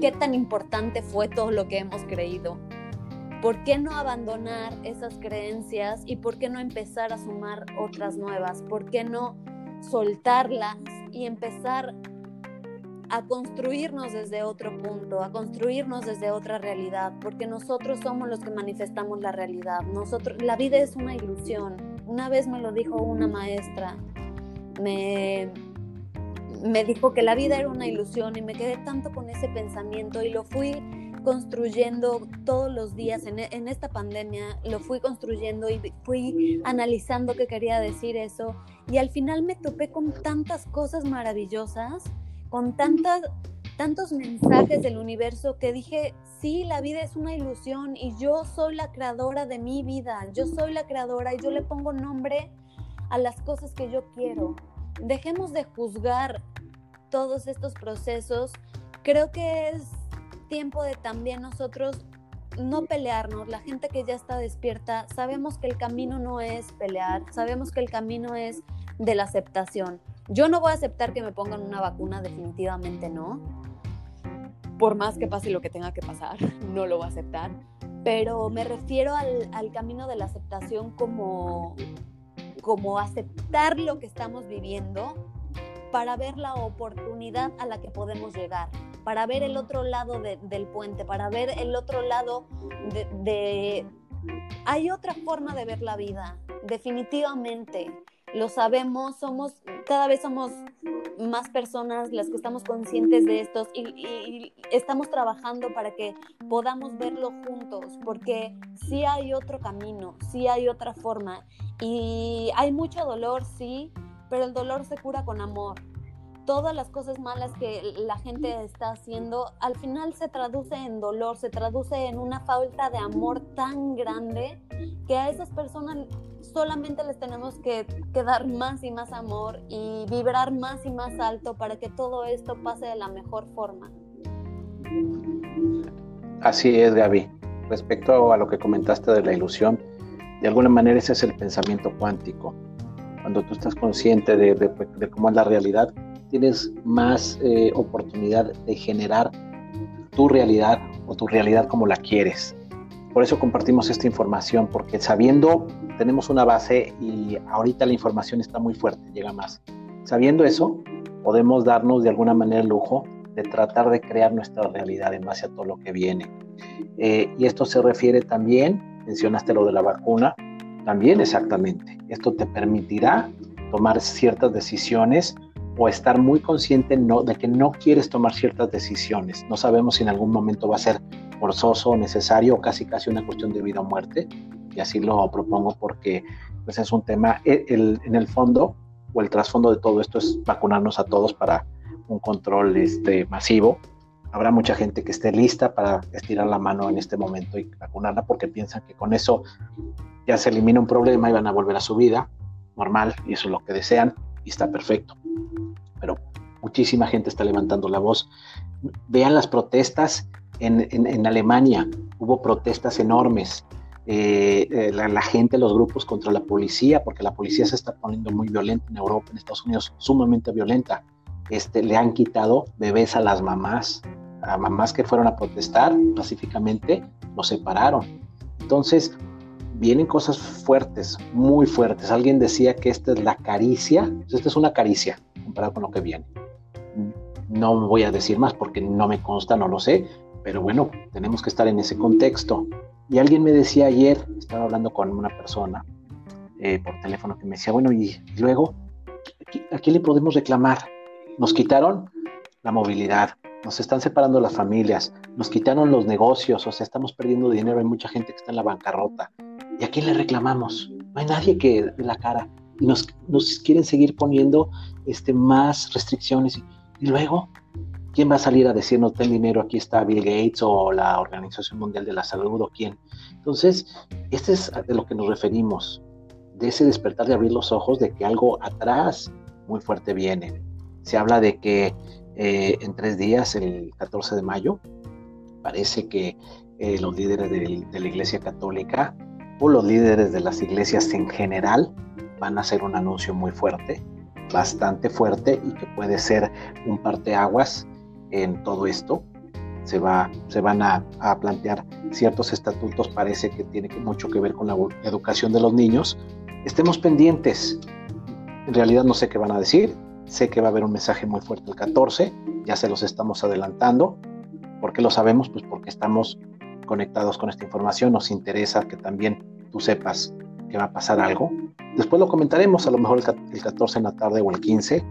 Speaker 2: qué tan importante fue todo lo que hemos creído. ¿Por qué no abandonar esas creencias y por qué no empezar a sumar otras nuevas? ¿Por qué no soltarlas y empezar a construirnos desde otro punto, a construirnos desde otra realidad, porque nosotros somos los que manifestamos la realidad. Nosotros, la vida es una ilusión. Una vez me lo dijo una maestra, me, me dijo que la vida era una ilusión y me quedé tanto con ese pensamiento y lo fui construyendo todos los días en, en, esta pandemia, lo fui construyendo y fui analizando qué quería decir eso y al final me topé con tantas cosas maravillosas, con tantas, tantos mensajes del universo que dije, sí, la vida es una ilusión y yo soy la creadora de mi vida, yo soy la creadora y yo le pongo nombre a las cosas que yo quiero. Dejemos de juzgar todos estos procesos. Creo que es tiempo de también nosotros no pelearnos, la gente que ya está despierta, sabemos que el camino no es pelear, sabemos que el camino es de la aceptación. Yo no voy a aceptar que me pongan una vacuna, definitivamente no. Por más que pase lo que tenga que pasar, no lo voy a aceptar. Pero me refiero al, al camino de la aceptación como, como aceptar lo que estamos viviendo para ver la oportunidad a la que podemos llegar para ver el otro lado del puente, para ver el otro lado de, Hay otra forma de ver la vida, definitivamente. Lo sabemos, somos, cada vez somos más personas las que estamos conscientes de estos y, y, estamos trabajando para que podamos verlo juntos, porque sí hay otro camino, sí hay otra forma y hay mucho dolor, sí, pero el dolor se cura con amor. Todas las cosas malas que la gente está haciendo, al final se traduce en dolor, se traduce en una falta de amor tan grande que a esas personas solamente les tenemos que, dar más y más amor y vibrar más y más alto para que todo esto pase de la mejor forma.
Speaker 1: Así es, Gaby. Respecto a lo que comentaste de la ilusión, de alguna manera ese es el pensamiento cuántico. Cuando tú estás consciente de cómo es la realidad, tienes más eh, oportunidad de generar tu realidad o tu realidad como la quieres. Por eso compartimos esta información, porque sabiendo, tenemos una base y ahorita la información está muy fuerte, llega más. Sabiendo eso, podemos darnos de alguna manera el lujo de tratar de crear nuestra realidad en base a todo lo que viene. Eh, y esto se refiere también, mencionaste lo de la vacuna, también exactamente. Esto te permitirá tomar ciertas decisiones o estar muy consciente no, de que no quieres tomar ciertas decisiones. No sabemos si en algún momento va a ser forzoso necesario o casi casi una cuestión de vida o muerte. Y así lo propongo porque pues, es un tema, e, en el fondo o el trasfondo de todo esto es vacunarnos a todos para un control este, masivo. Habrá mucha gente que esté lista para estirar la mano en este momento y vacunarla porque piensan que con eso ya se elimina un problema y van a volver a su vida normal y eso es lo que desean está perfecto pero muchísima gente está levantando la voz. Vean las protestas en, Alemania, hubo protestas enormes. Eh, eh, la, gente, los grupos contra la policía, porque la policía se está poniendo muy violenta en Europa, en Estados Unidos, sumamente violenta. Este, le han quitado bebés a las mamás, a mamás que fueron a protestar pacíficamente, los separaron. Entonces, vienen cosas fuertes, muy fuertes. Alguien decía que esta es la caricia, esta es una caricia, comparado con lo que viene. No voy a decir más porque no me consta, no lo sé, pero bueno, tenemos que estar en ese contexto. Y alguien me decía ayer, estaba hablando con una persona eh, por teléfono que me decía, bueno, y, luego, ¿a quién le podemos reclamar? Nos quitaron la movilidad, nos están separando las familias, nos quitaron los negocios, o sea, estamos perdiendo dinero, hay mucha gente que está en la bancarrota. ¿Y a quién le reclamamos? No hay nadie que dé la cara y nos, quieren seguir poniendo este, más restricciones. Y, luego, ¿quién va a salir a decirnos ten dinero? Aquí está Bill Gates o la Organización Mundial de la Salud o quién. Entonces, este es de lo que nos referimos, de ese despertar de abrir los ojos de que algo atrás muy fuerte viene. Se habla de que eh, en tres días, el 14 de mayo, parece que eh, los líderes de, la Iglesia Católica o los líderes de las iglesias en general van a hacer un anuncio muy fuerte, bastante fuerte y que puede ser un parteaguas en todo esto. Se, va, se van a, plantear ciertos estatutos, parece que tiene mucho que ver con la educación de los niños. Estemos pendientes. En realidad no sé qué van a decir. Sé que va a haber un mensaje muy fuerte el 14. Ya se los estamos adelantando. ¿Por qué lo sabemos? Pues porque estamos conectados con esta información. Nos interesa que también tú sepas que va a pasar algo Después lo comentaremos, a lo mejor el, 14 en la tarde o el 15,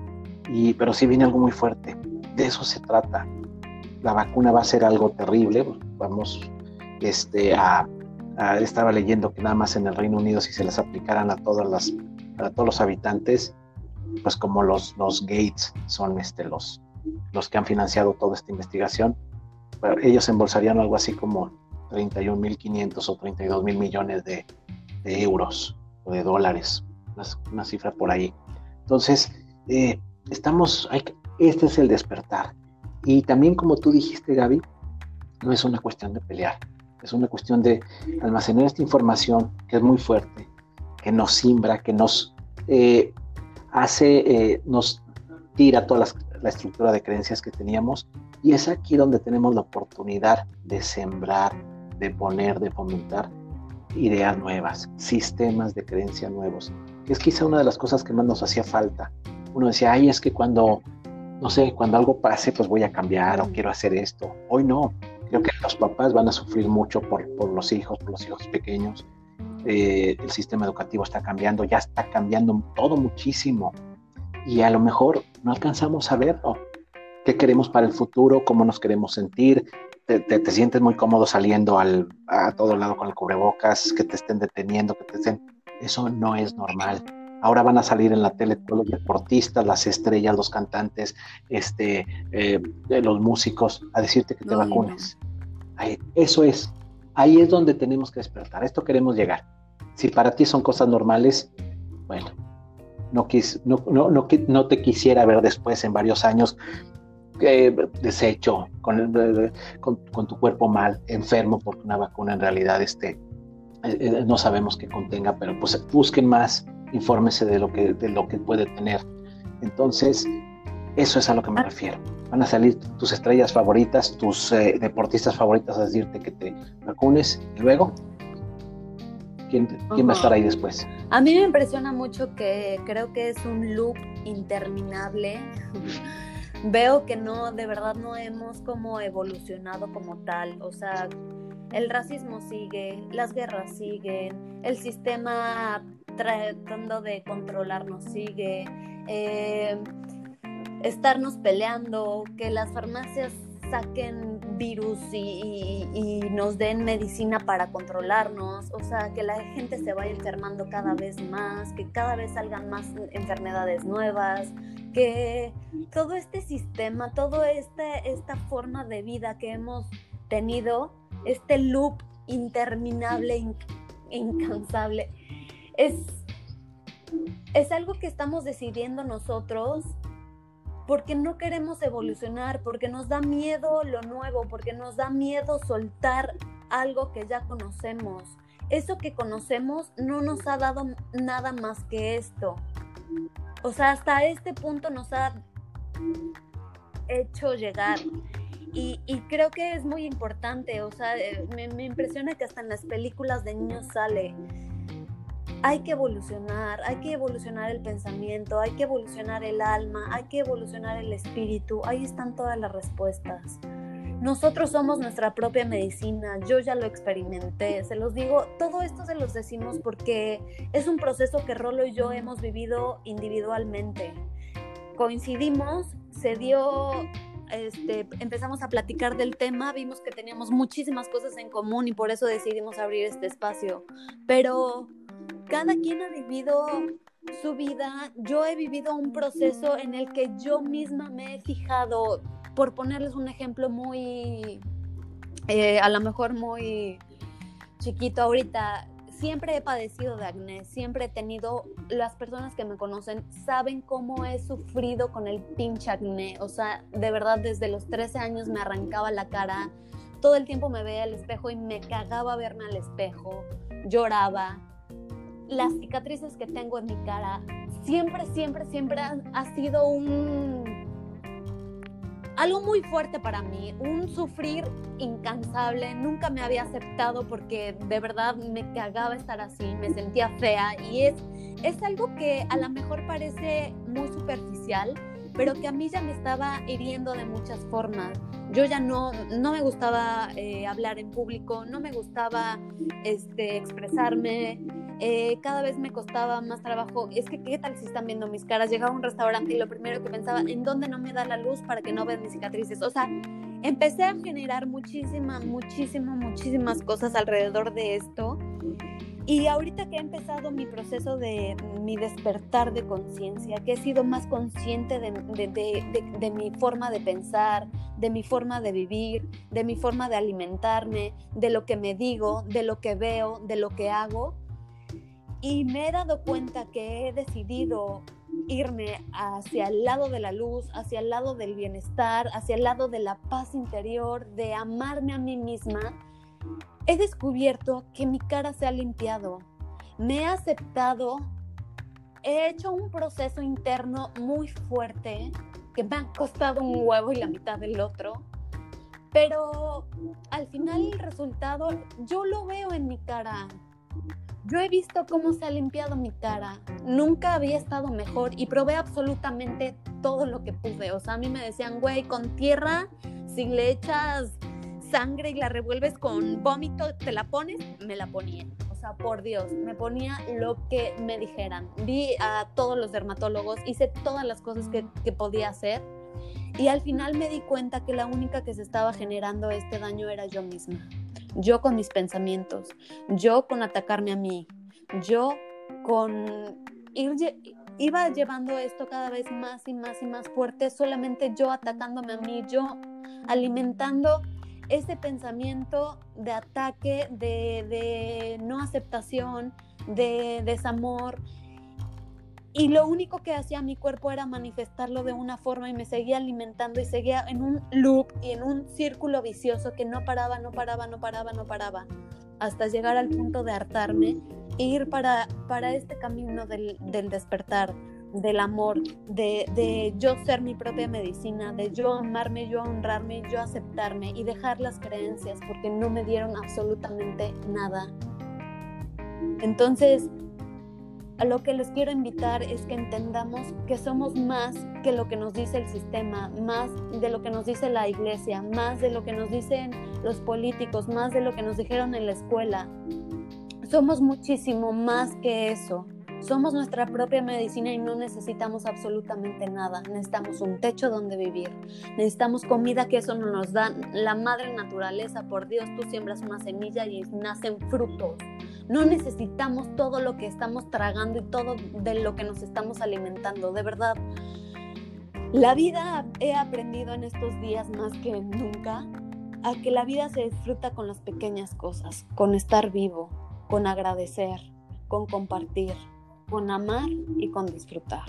Speaker 1: y, pero sí viene algo muy fuerte. De eso se trata. La vacuna va a ser algo terrible. Vamos este, a, estaba leyendo que nada más en el Reino Unido si se les aplicaran a todas las a todos los habitantes, pues como los, los Gates son este, los, los que han financiado toda esta investigación, ellos embolsarían algo así como 31.500 o 32 mil millones de, euros o de dólares, una, cifra por ahí. Entonces, eh, estamos, este es el despertar. Y también como tú dijiste, Gaby, no es una cuestión de pelear, es una cuestión de almacenar esta información que es muy fuerte, que nos simbra, que nos eh, hace, eh, nos tira toda la estructura de creencias que teníamos y es aquí donde tenemos la oportunidad de sembrar, de poner, de fomentar ideas nuevas, sistemas de creencia nuevos, que es quizá una de las cosas que más nos hacía falta. Uno decía, ay, es que cuando, no sé, cuando algo pase, pues voy a cambiar o quiero hacer esto. Hoy no. Creo que los papás van a sufrir mucho por, por los hijos, por los hijos pequeños. Eh, el sistema educativo está cambiando, ya está cambiando todo muchísimo. Y a lo mejor no alcanzamos a ver qué queremos para el futuro, cómo nos queremos sentir, te, sientes muy cómodo saliendo al, a todo lado con el cubrebocas, que te estén deteniendo, que te estén... Eso no es normal. Ahora van a salir en la tele todos los deportistas, las estrellas, los cantantes, este, eh, los músicos, a decirte que te vacunes. eso es. Ahí es donde tenemos que despertar. esto queremos llegar. Si para ti son cosas normales, bueno, no, no, no, no te quisiera ver después en varios años eh, deshecho, con, con, tu cuerpo mal, enfermo, porque una vacuna en realidad este, eh, eh, no sabemos qué contenga, pero pues busquen más, infórmese de lo que, de lo que puede tener. Entonces, eso es a lo que me refiero. Van a salir tus estrellas favoritas, tus deportistas favoritas a decirte que te vacunes y luego, ¿quién, ¿quién va a estar ahí después?
Speaker 2: A mí me impresiona mucho que creo que es un loop interminable veo que no, de verdad no hemos como evolucionado como tal, o sea, el racismo sigue, las guerras siguen, el sistema tratando de controlarnos sigue, eh, estarnos peleando, que las farmacias saquen virus y, y, nos den medicina para controlarnos, o sea, que la gente se vaya enfermando cada vez más, que cada vez salgan más enfermedades nuevas, que todo este sistema, toda esta, esta forma de vida que hemos tenido, este loop interminable, incansable, es, es algo que estamos decidiendo nosotros porque no queremos evolucionar, porque nos da miedo lo nuevo, porque nos da miedo soltar algo que ya conocemos. Eso que conocemos no nos ha dado nada más que esto. O sea, hasta este punto nos ha hecho llegar. Y, creo que es muy importante, o sea, eh, me, me, impresiona que hasta en las películas de niños sale. Hay que evolucionar, hay que evolucionar el pensamiento, hay que evolucionar el alma, hay que evolucionar el espíritu, ahí están todas las respuestas. Nosotros somos nuestra propia medicina, yo ya lo experimenté, se los digo, todo esto se los decimos porque es un proceso que Rolo y yo hemos vivido individualmente. Coincidimos, se dio, este, empezamos a platicar del tema, vimos que teníamos muchísimas cosas en común y por eso decidimos abrir este espacio. Pero cada quien ha vivido su vida, yo he vivido un proceso en el que yo misma me he fijado por ponerles un ejemplo muy, eh, a lo mejor muy chiquito ahorita, siempre he padecido de acné, siempre he tenido, las personas que me conocen saben cómo he sufrido con el pinche acné, o sea, de verdad desde los 13 años me arrancaba la cara, todo el tiempo me veía al espejo y me cagaba verme al espejo, lloraba. Las cicatrices que tengo en mi cara siempre, siempre, siempre ha sido un algo muy fuerte para mí, un sufrir incansable, nunca me había aceptado porque de verdad me cagaba estar así, me sentía fea y es, es algo que a lo mejor parece muy superficial, pero que a mí ya me estaba hiriendo de muchas formas. Yo ya no, no me gustaba eh, hablar en público, no me gustaba este, expresarme, eh, cada vez me costaba más trabajo. Es que, ¿qué tal si están viendo mis caras? Llegaba a un restaurante y lo primero que pensaba, ¿en dónde no me da la luz para que no vean mis cicatrices? O sea, empecé a generar muchísimas, muchísimas, muchísimas cosas alrededor de esto. Y ahorita que he empezado mi proceso de mi despertar de conciencia, que he sido más consciente de, de, mi forma de pensar, de mi forma de vivir, de mi forma de alimentarme, de lo que me digo, de lo que veo, de lo que hago, y me he dado cuenta que he decidido irme hacia el lado de la luz, hacia el lado del bienestar, hacia el lado de la paz interior, de amarme a mí misma, he descubierto que mi cara se ha limpiado. Me he aceptado, he hecho un proceso interno muy fuerte que me ha costado un huevo y la mitad del otro. Pero al final el resultado yo lo veo en mi cara. Yo he visto cómo se ha limpiado mi cara. Nunca había estado mejor y probé absolutamente todo lo que pude. O sea, a mí me decían, güey, con tierra, si le echas sangre y la revuelves con vómito, te la pones, me la ponía. O sea, por Dios, me ponía lo que me dijeran. Vi a todos los dermatólogos, hice todas las cosas que, que podía hacer. Y al final me di cuenta que la única que se estaba generando este daño era yo misma yo con mis pensamientos, yo con atacarme a mí, yo con ir, iba llevando esto cada vez más y más y más fuerte, solamente yo atacándome a mí, yo alimentando ese pensamiento de ataque, de, de no aceptación, de desamor, y lo único que hacía mi cuerpo era manifestarlo de una forma y me seguía alimentando y seguía en un loop y en un círculo vicioso que no paraba, no paraba, no paraba, no paraba, hasta llegar al punto de hartarme e ir para, para este camino del, del despertar, del amor, de, de, yo ser mi propia medicina, de yo amarme, yo honrarme, yo aceptarme y dejar las creencias porque no me dieron absolutamente nada. Entonces, a lo que les quiero invitar es que entendamos que somos más que lo que nos dice el sistema, más de lo que nos dice la iglesia, más de lo que nos dicen los políticos, más de lo que nos dijeron en la escuela. Somos muchísimo más que eso. Somos nuestra propia medicina y no necesitamos absolutamente nada. Necesitamos un techo donde vivir. Necesitamos comida que eso no nos da la madre naturaleza. Por Dios, tú siembras una semilla y nacen frutos. No necesitamos todo lo que estamos tragando y todo de lo que nos estamos alimentando. De verdad, la vida he aprendido en estos días más que nunca a que la vida se disfruta con las pequeñas cosas, con estar vivo, con agradecer, con compartir con amar y con disfrutar.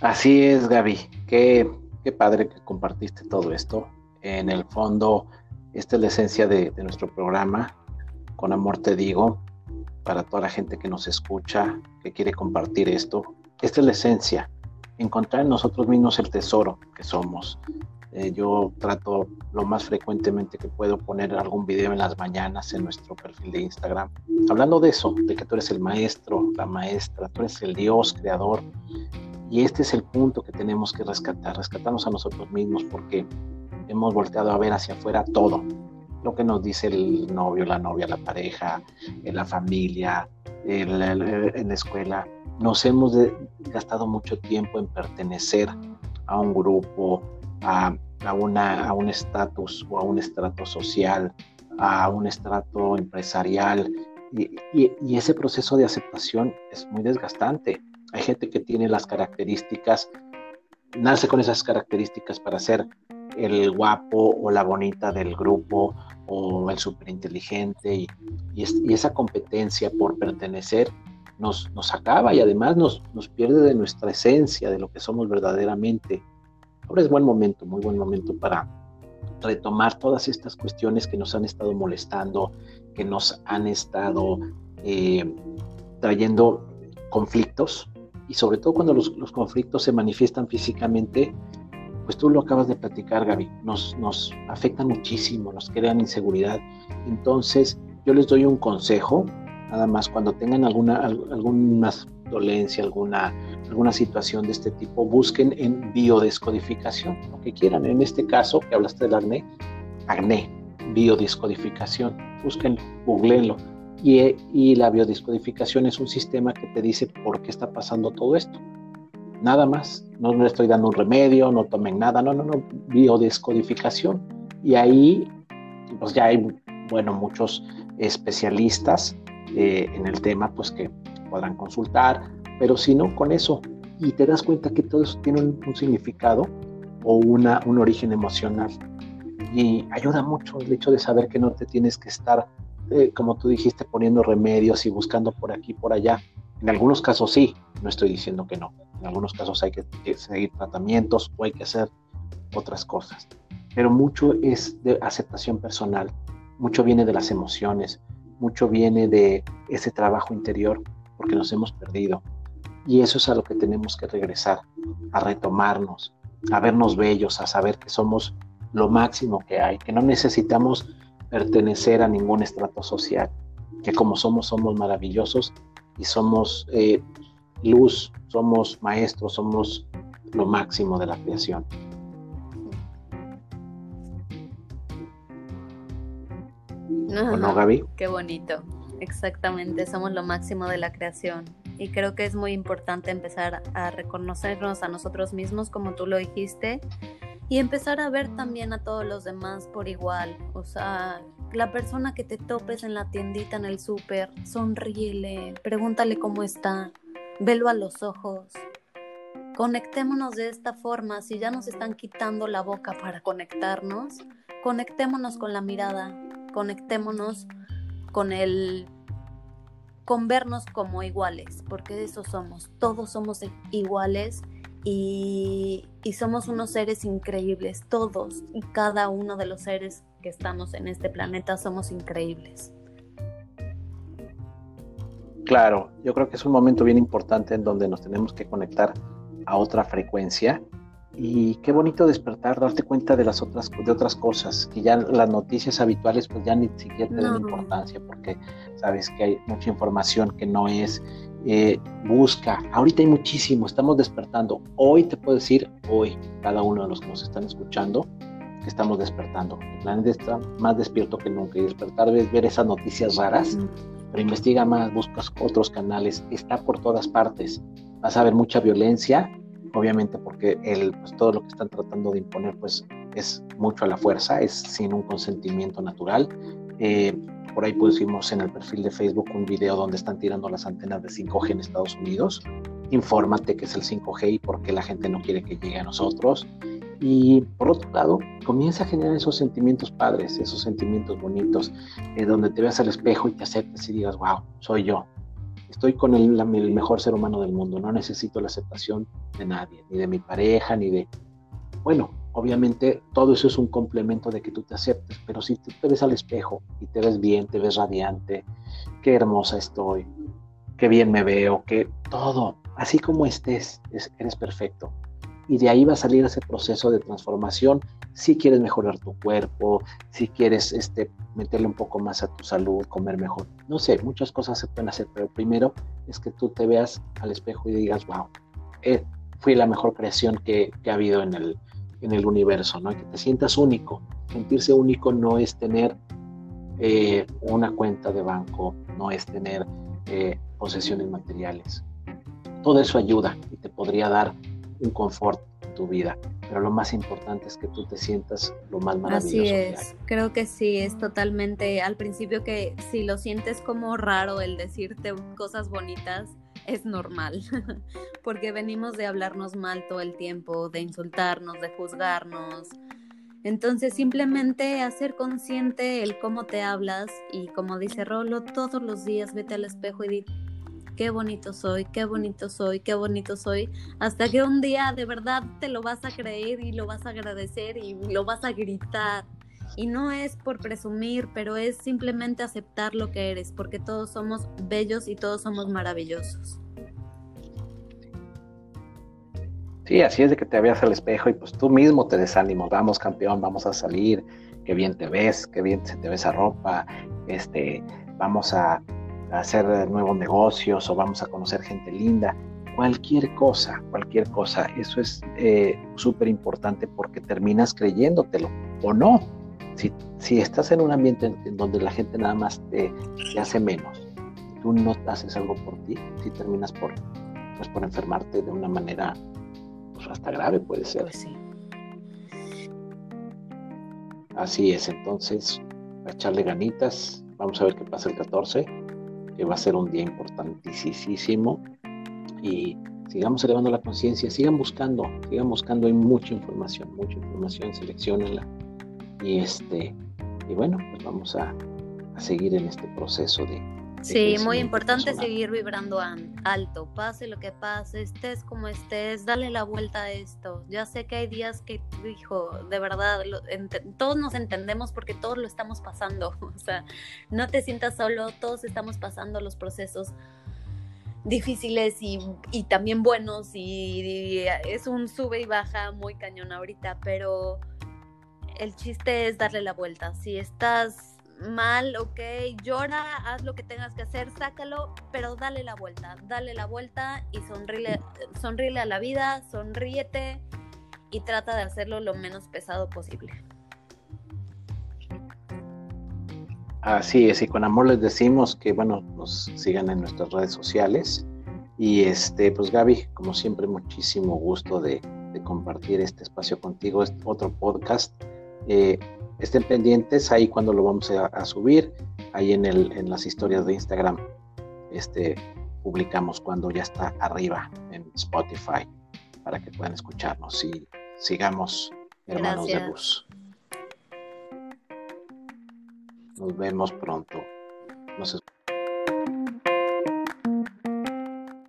Speaker 1: Así es, Gaby. Qué, qué padre que compartiste todo esto. En el fondo, esta es la esencia de, nuestro programa. Con amor te digo, para toda la gente que nos escucha, que quiere compartir esto. Esta es la esencia, encontrar en nosotros mismos el tesoro que somos, eh, yo trato lo más frecuentemente que puedo poner algún video en las mañanas en nuestro perfil de Instagram, hablando de eso, de que tú eres el maestro, la maestra, tú eres el Dios creador. Y este es el punto que tenemos que rescatar, rescatarnos a nosotros mismos porque hemos volteado a ver hacia afuera todo, lo que nos dice el novio, la novia, la pareja, en la familia, en la escuela. Nos hemos gastado mucho tiempo en pertenecer a un grupo, a, a, una, a un estatus o a un estrato social, a un estrato empresarial. Y, y, ese proceso de aceptación es muy desgastante. Hay gente que tiene las características, nace con esas características para ser el guapo o la bonita del grupo o el superinteligente y, y, esa competencia por pertenecer nos, nos acaba y además nos, pierde de nuestra esencia, de lo que somos verdaderamente. Ahora es buen momento, muy buen momento para retomar todas estas cuestiones que nos han estado molestando, que nos han estado eh, trayendo conflictos y sobre todo cuando los, conflictos se manifiestan físicamente, pues tú lo acabas de platicar, Gaby, nos, nos afectan muchísimo, nos crean inseguridad. Entonces, yo les doy un consejo, nada más cuando tengan alguna, algunas dolencia, alguna, alguna situación de este tipo, busquen en biodescodificación, lo que quieran. En este caso, que hablaste del acné, acné. biodiscodificación. Busquen, googleenlo. Y, y la biodiscodificación es un sistema que te dice por qué está pasando todo esto. Nada más. No le estoy dando un remedio, no tomen nada. No, no, no. Biodescodificación. Y ahí, pues ya hay, bueno, muchos especialistas eh, en el tema, pues que podrán consultar. Pero si no, con eso. Y te das cuenta que todo eso tiene un, significado o una, un origen emocional. Y ayuda mucho el hecho de saber que no te tienes que estar, eh, como tú dijiste, poniendo remedios y buscando por aquí, por allá. En algunos casos sí, no estoy diciendo que no. En algunos casos hay que, seguir tratamientos o hay que hacer otras cosas. Pero mucho es de aceptación personal, mucho viene de las emociones, mucho viene de ese trabajo interior porque nos hemos perdido. Y eso es a lo que tenemos que regresar, a retomarnos, a vernos bellos, a saber que somos lo máximo que hay, que no necesitamos pertenecer a ningún estrato social, que como somos somos maravillosos y somos eh, luz, somos maestros, somos lo máximo de la creación.
Speaker 2: no, Gaby? Qué bonito. Exactamente, somos lo máximo de la creación. Y creo que es muy importante empezar a reconocernos a nosotros mismos, como tú lo dijiste, y empezar a ver también a todos los demás por igual. O sea, la persona que te topes en la tiendita, en el súper, sonríele, pregúntale cómo está, velo a los ojos. Conectémonos de esta forma, si ya nos están quitando la boca para conectarnos, conectémonos con la mirada, conectémonos con el con vernos como iguales, porque eso somos, todos somos iguales y, y, somos unos seres increíbles, todos y cada uno de los seres que estamos en este planeta somos increíbles.
Speaker 1: Claro, yo creo que es un momento bien importante en donde nos tenemos que conectar a otra frecuencia. Y qué bonito despertar, darte cuenta de las otras de otras cosas que ya las noticias habituales pues ya ni siquiera tienen importancia porque sabes que hay mucha información que no es eh, busca. Ahorita hay muchísimo estamos despertando. Hoy te puedo decir hoy cada uno de los que nos están escuchando que estamos despertando el planeta está más despierto que nunca y despertar es ver esas noticias raras pero investiga más, buscas otros canales, está por todas partes. Vas a ver mucha violencia, obviamente porque el, pues, todo lo que están tratando de imponer pues es mucho a la fuerza, es sin un consentimiento natural. Eh, por ahí pusimos en el perfil de Facebook un video donde están tirando las antenas de 5G en Estados Unidos. Infórmate que es el 5G y por qué la gente no quiere que llegue a nosotros. Y por otro lado, comienza a generar esos sentimientos padres, esos sentimientos bonitos, eh, donde te veas al espejo y te aceptes y digas, wow, soy yo. Estoy con el, mejor ser humano del mundo, no necesito la aceptación de nadie, ni de mi pareja, ni de... Bueno, obviamente todo eso es un complemento de que tú te aceptes, pero si tú te ves al espejo y te ves bien, te ves radiante, qué hermosa estoy, qué bien me veo, que todo, así como estés, eres perfecto y de ahí va a salir ese proceso de transformación si quieres mejorar tu cuerpo, si quieres este, meterle un poco más a tu salud, comer mejor. No sé, muchas cosas se pueden hacer, pero primero es que tú te veas al espejo y digas, wow, eh, fui la mejor creación que, ha habido en el, en el universo, ¿no? que te sientas único. Sentirse único no es tener eh, una cuenta de banco, no es tener eh, posesiones materiales. Todo eso ayuda y te podría dar un confort en tu vida. Pero lo más importante es que tú te sientas lo más maravilloso.
Speaker 2: Así es, creo que sí, es totalmente al principio que si lo sientes como raro el decirte cosas bonitas, es normal, porque venimos de hablarnos mal todo el tiempo, de insultarnos, de juzgarnos. Entonces simplemente hacer consciente el cómo te hablas y como dice Rolo, todos los días vete al espejo y di, qué bonito soy, qué bonito soy, qué bonito soy, hasta que un día de verdad te lo vas a creer y lo vas a agradecer y lo vas a gritar. Y no es por presumir, pero es simplemente aceptar lo que eres, porque todos somos bellos y todos somos maravillosos.
Speaker 1: Sí, así es de que te veas al espejo y pues tú mismo te desánimo, vamos campeón, vamos a salir, qué bien te ves, qué bien se te ve esa ropa, este, vamos a, hacer nuevos negocios o vamos a conocer gente linda. Cualquier cosa, cualquier cosa. Eso es eh, súper importante porque terminas creyéndotelo o no. si, si estás en un ambiente en, donde la gente nada más te, hace menos, tú no haces algo por ti, si terminas por, pues por enfermarte de una manera pues hasta grave puede ser. Pues sí. Así es, entonces, a echarle ganitas, vamos a ver qué pasa el 14, que va a ser un día importantísimo. Y sigamos elevando la conciencia, sigan buscando, sigan buscando, hay mucha información, mucha información, seleccionenla. Y este y bueno, pues vamos a, a seguir en este proceso de,
Speaker 2: Sí, muy importante seguir vibrando alto, pase lo que pase, estés como estés, dale la vuelta a esto. Ya sé que hay días que, hijo, de verdad, todos nos entendemos porque todos lo estamos pasando. O sea, no te sientas solo, todos estamos pasando los procesos difíciles y, también buenos y, es un sube y baja muy cañón ahorita, pero el chiste es darle la vuelta. Si estás mal, ok, llora, haz lo que tengas que hacer, sácalo, pero dale la vuelta, dale la vuelta y sonríe, sonríe a la vida, sonríete y trata de hacerlo lo menos pesado posible.
Speaker 1: Así es, y con amor les decimos que, bueno, nos sigan en nuestras redes sociales. Y este, pues Gaby, como siempre, muchísimo gusto de, compartir este espacio contigo, este otro podcast. Eh, estén pendientes ahí cuando lo vamos a, subir, ahí en, el, en las historias de Instagram, este, publicamos cuando ya está arriba en Spotify para que puedan escucharnos y sigamos hermanos de luz. Nos vemos pronto.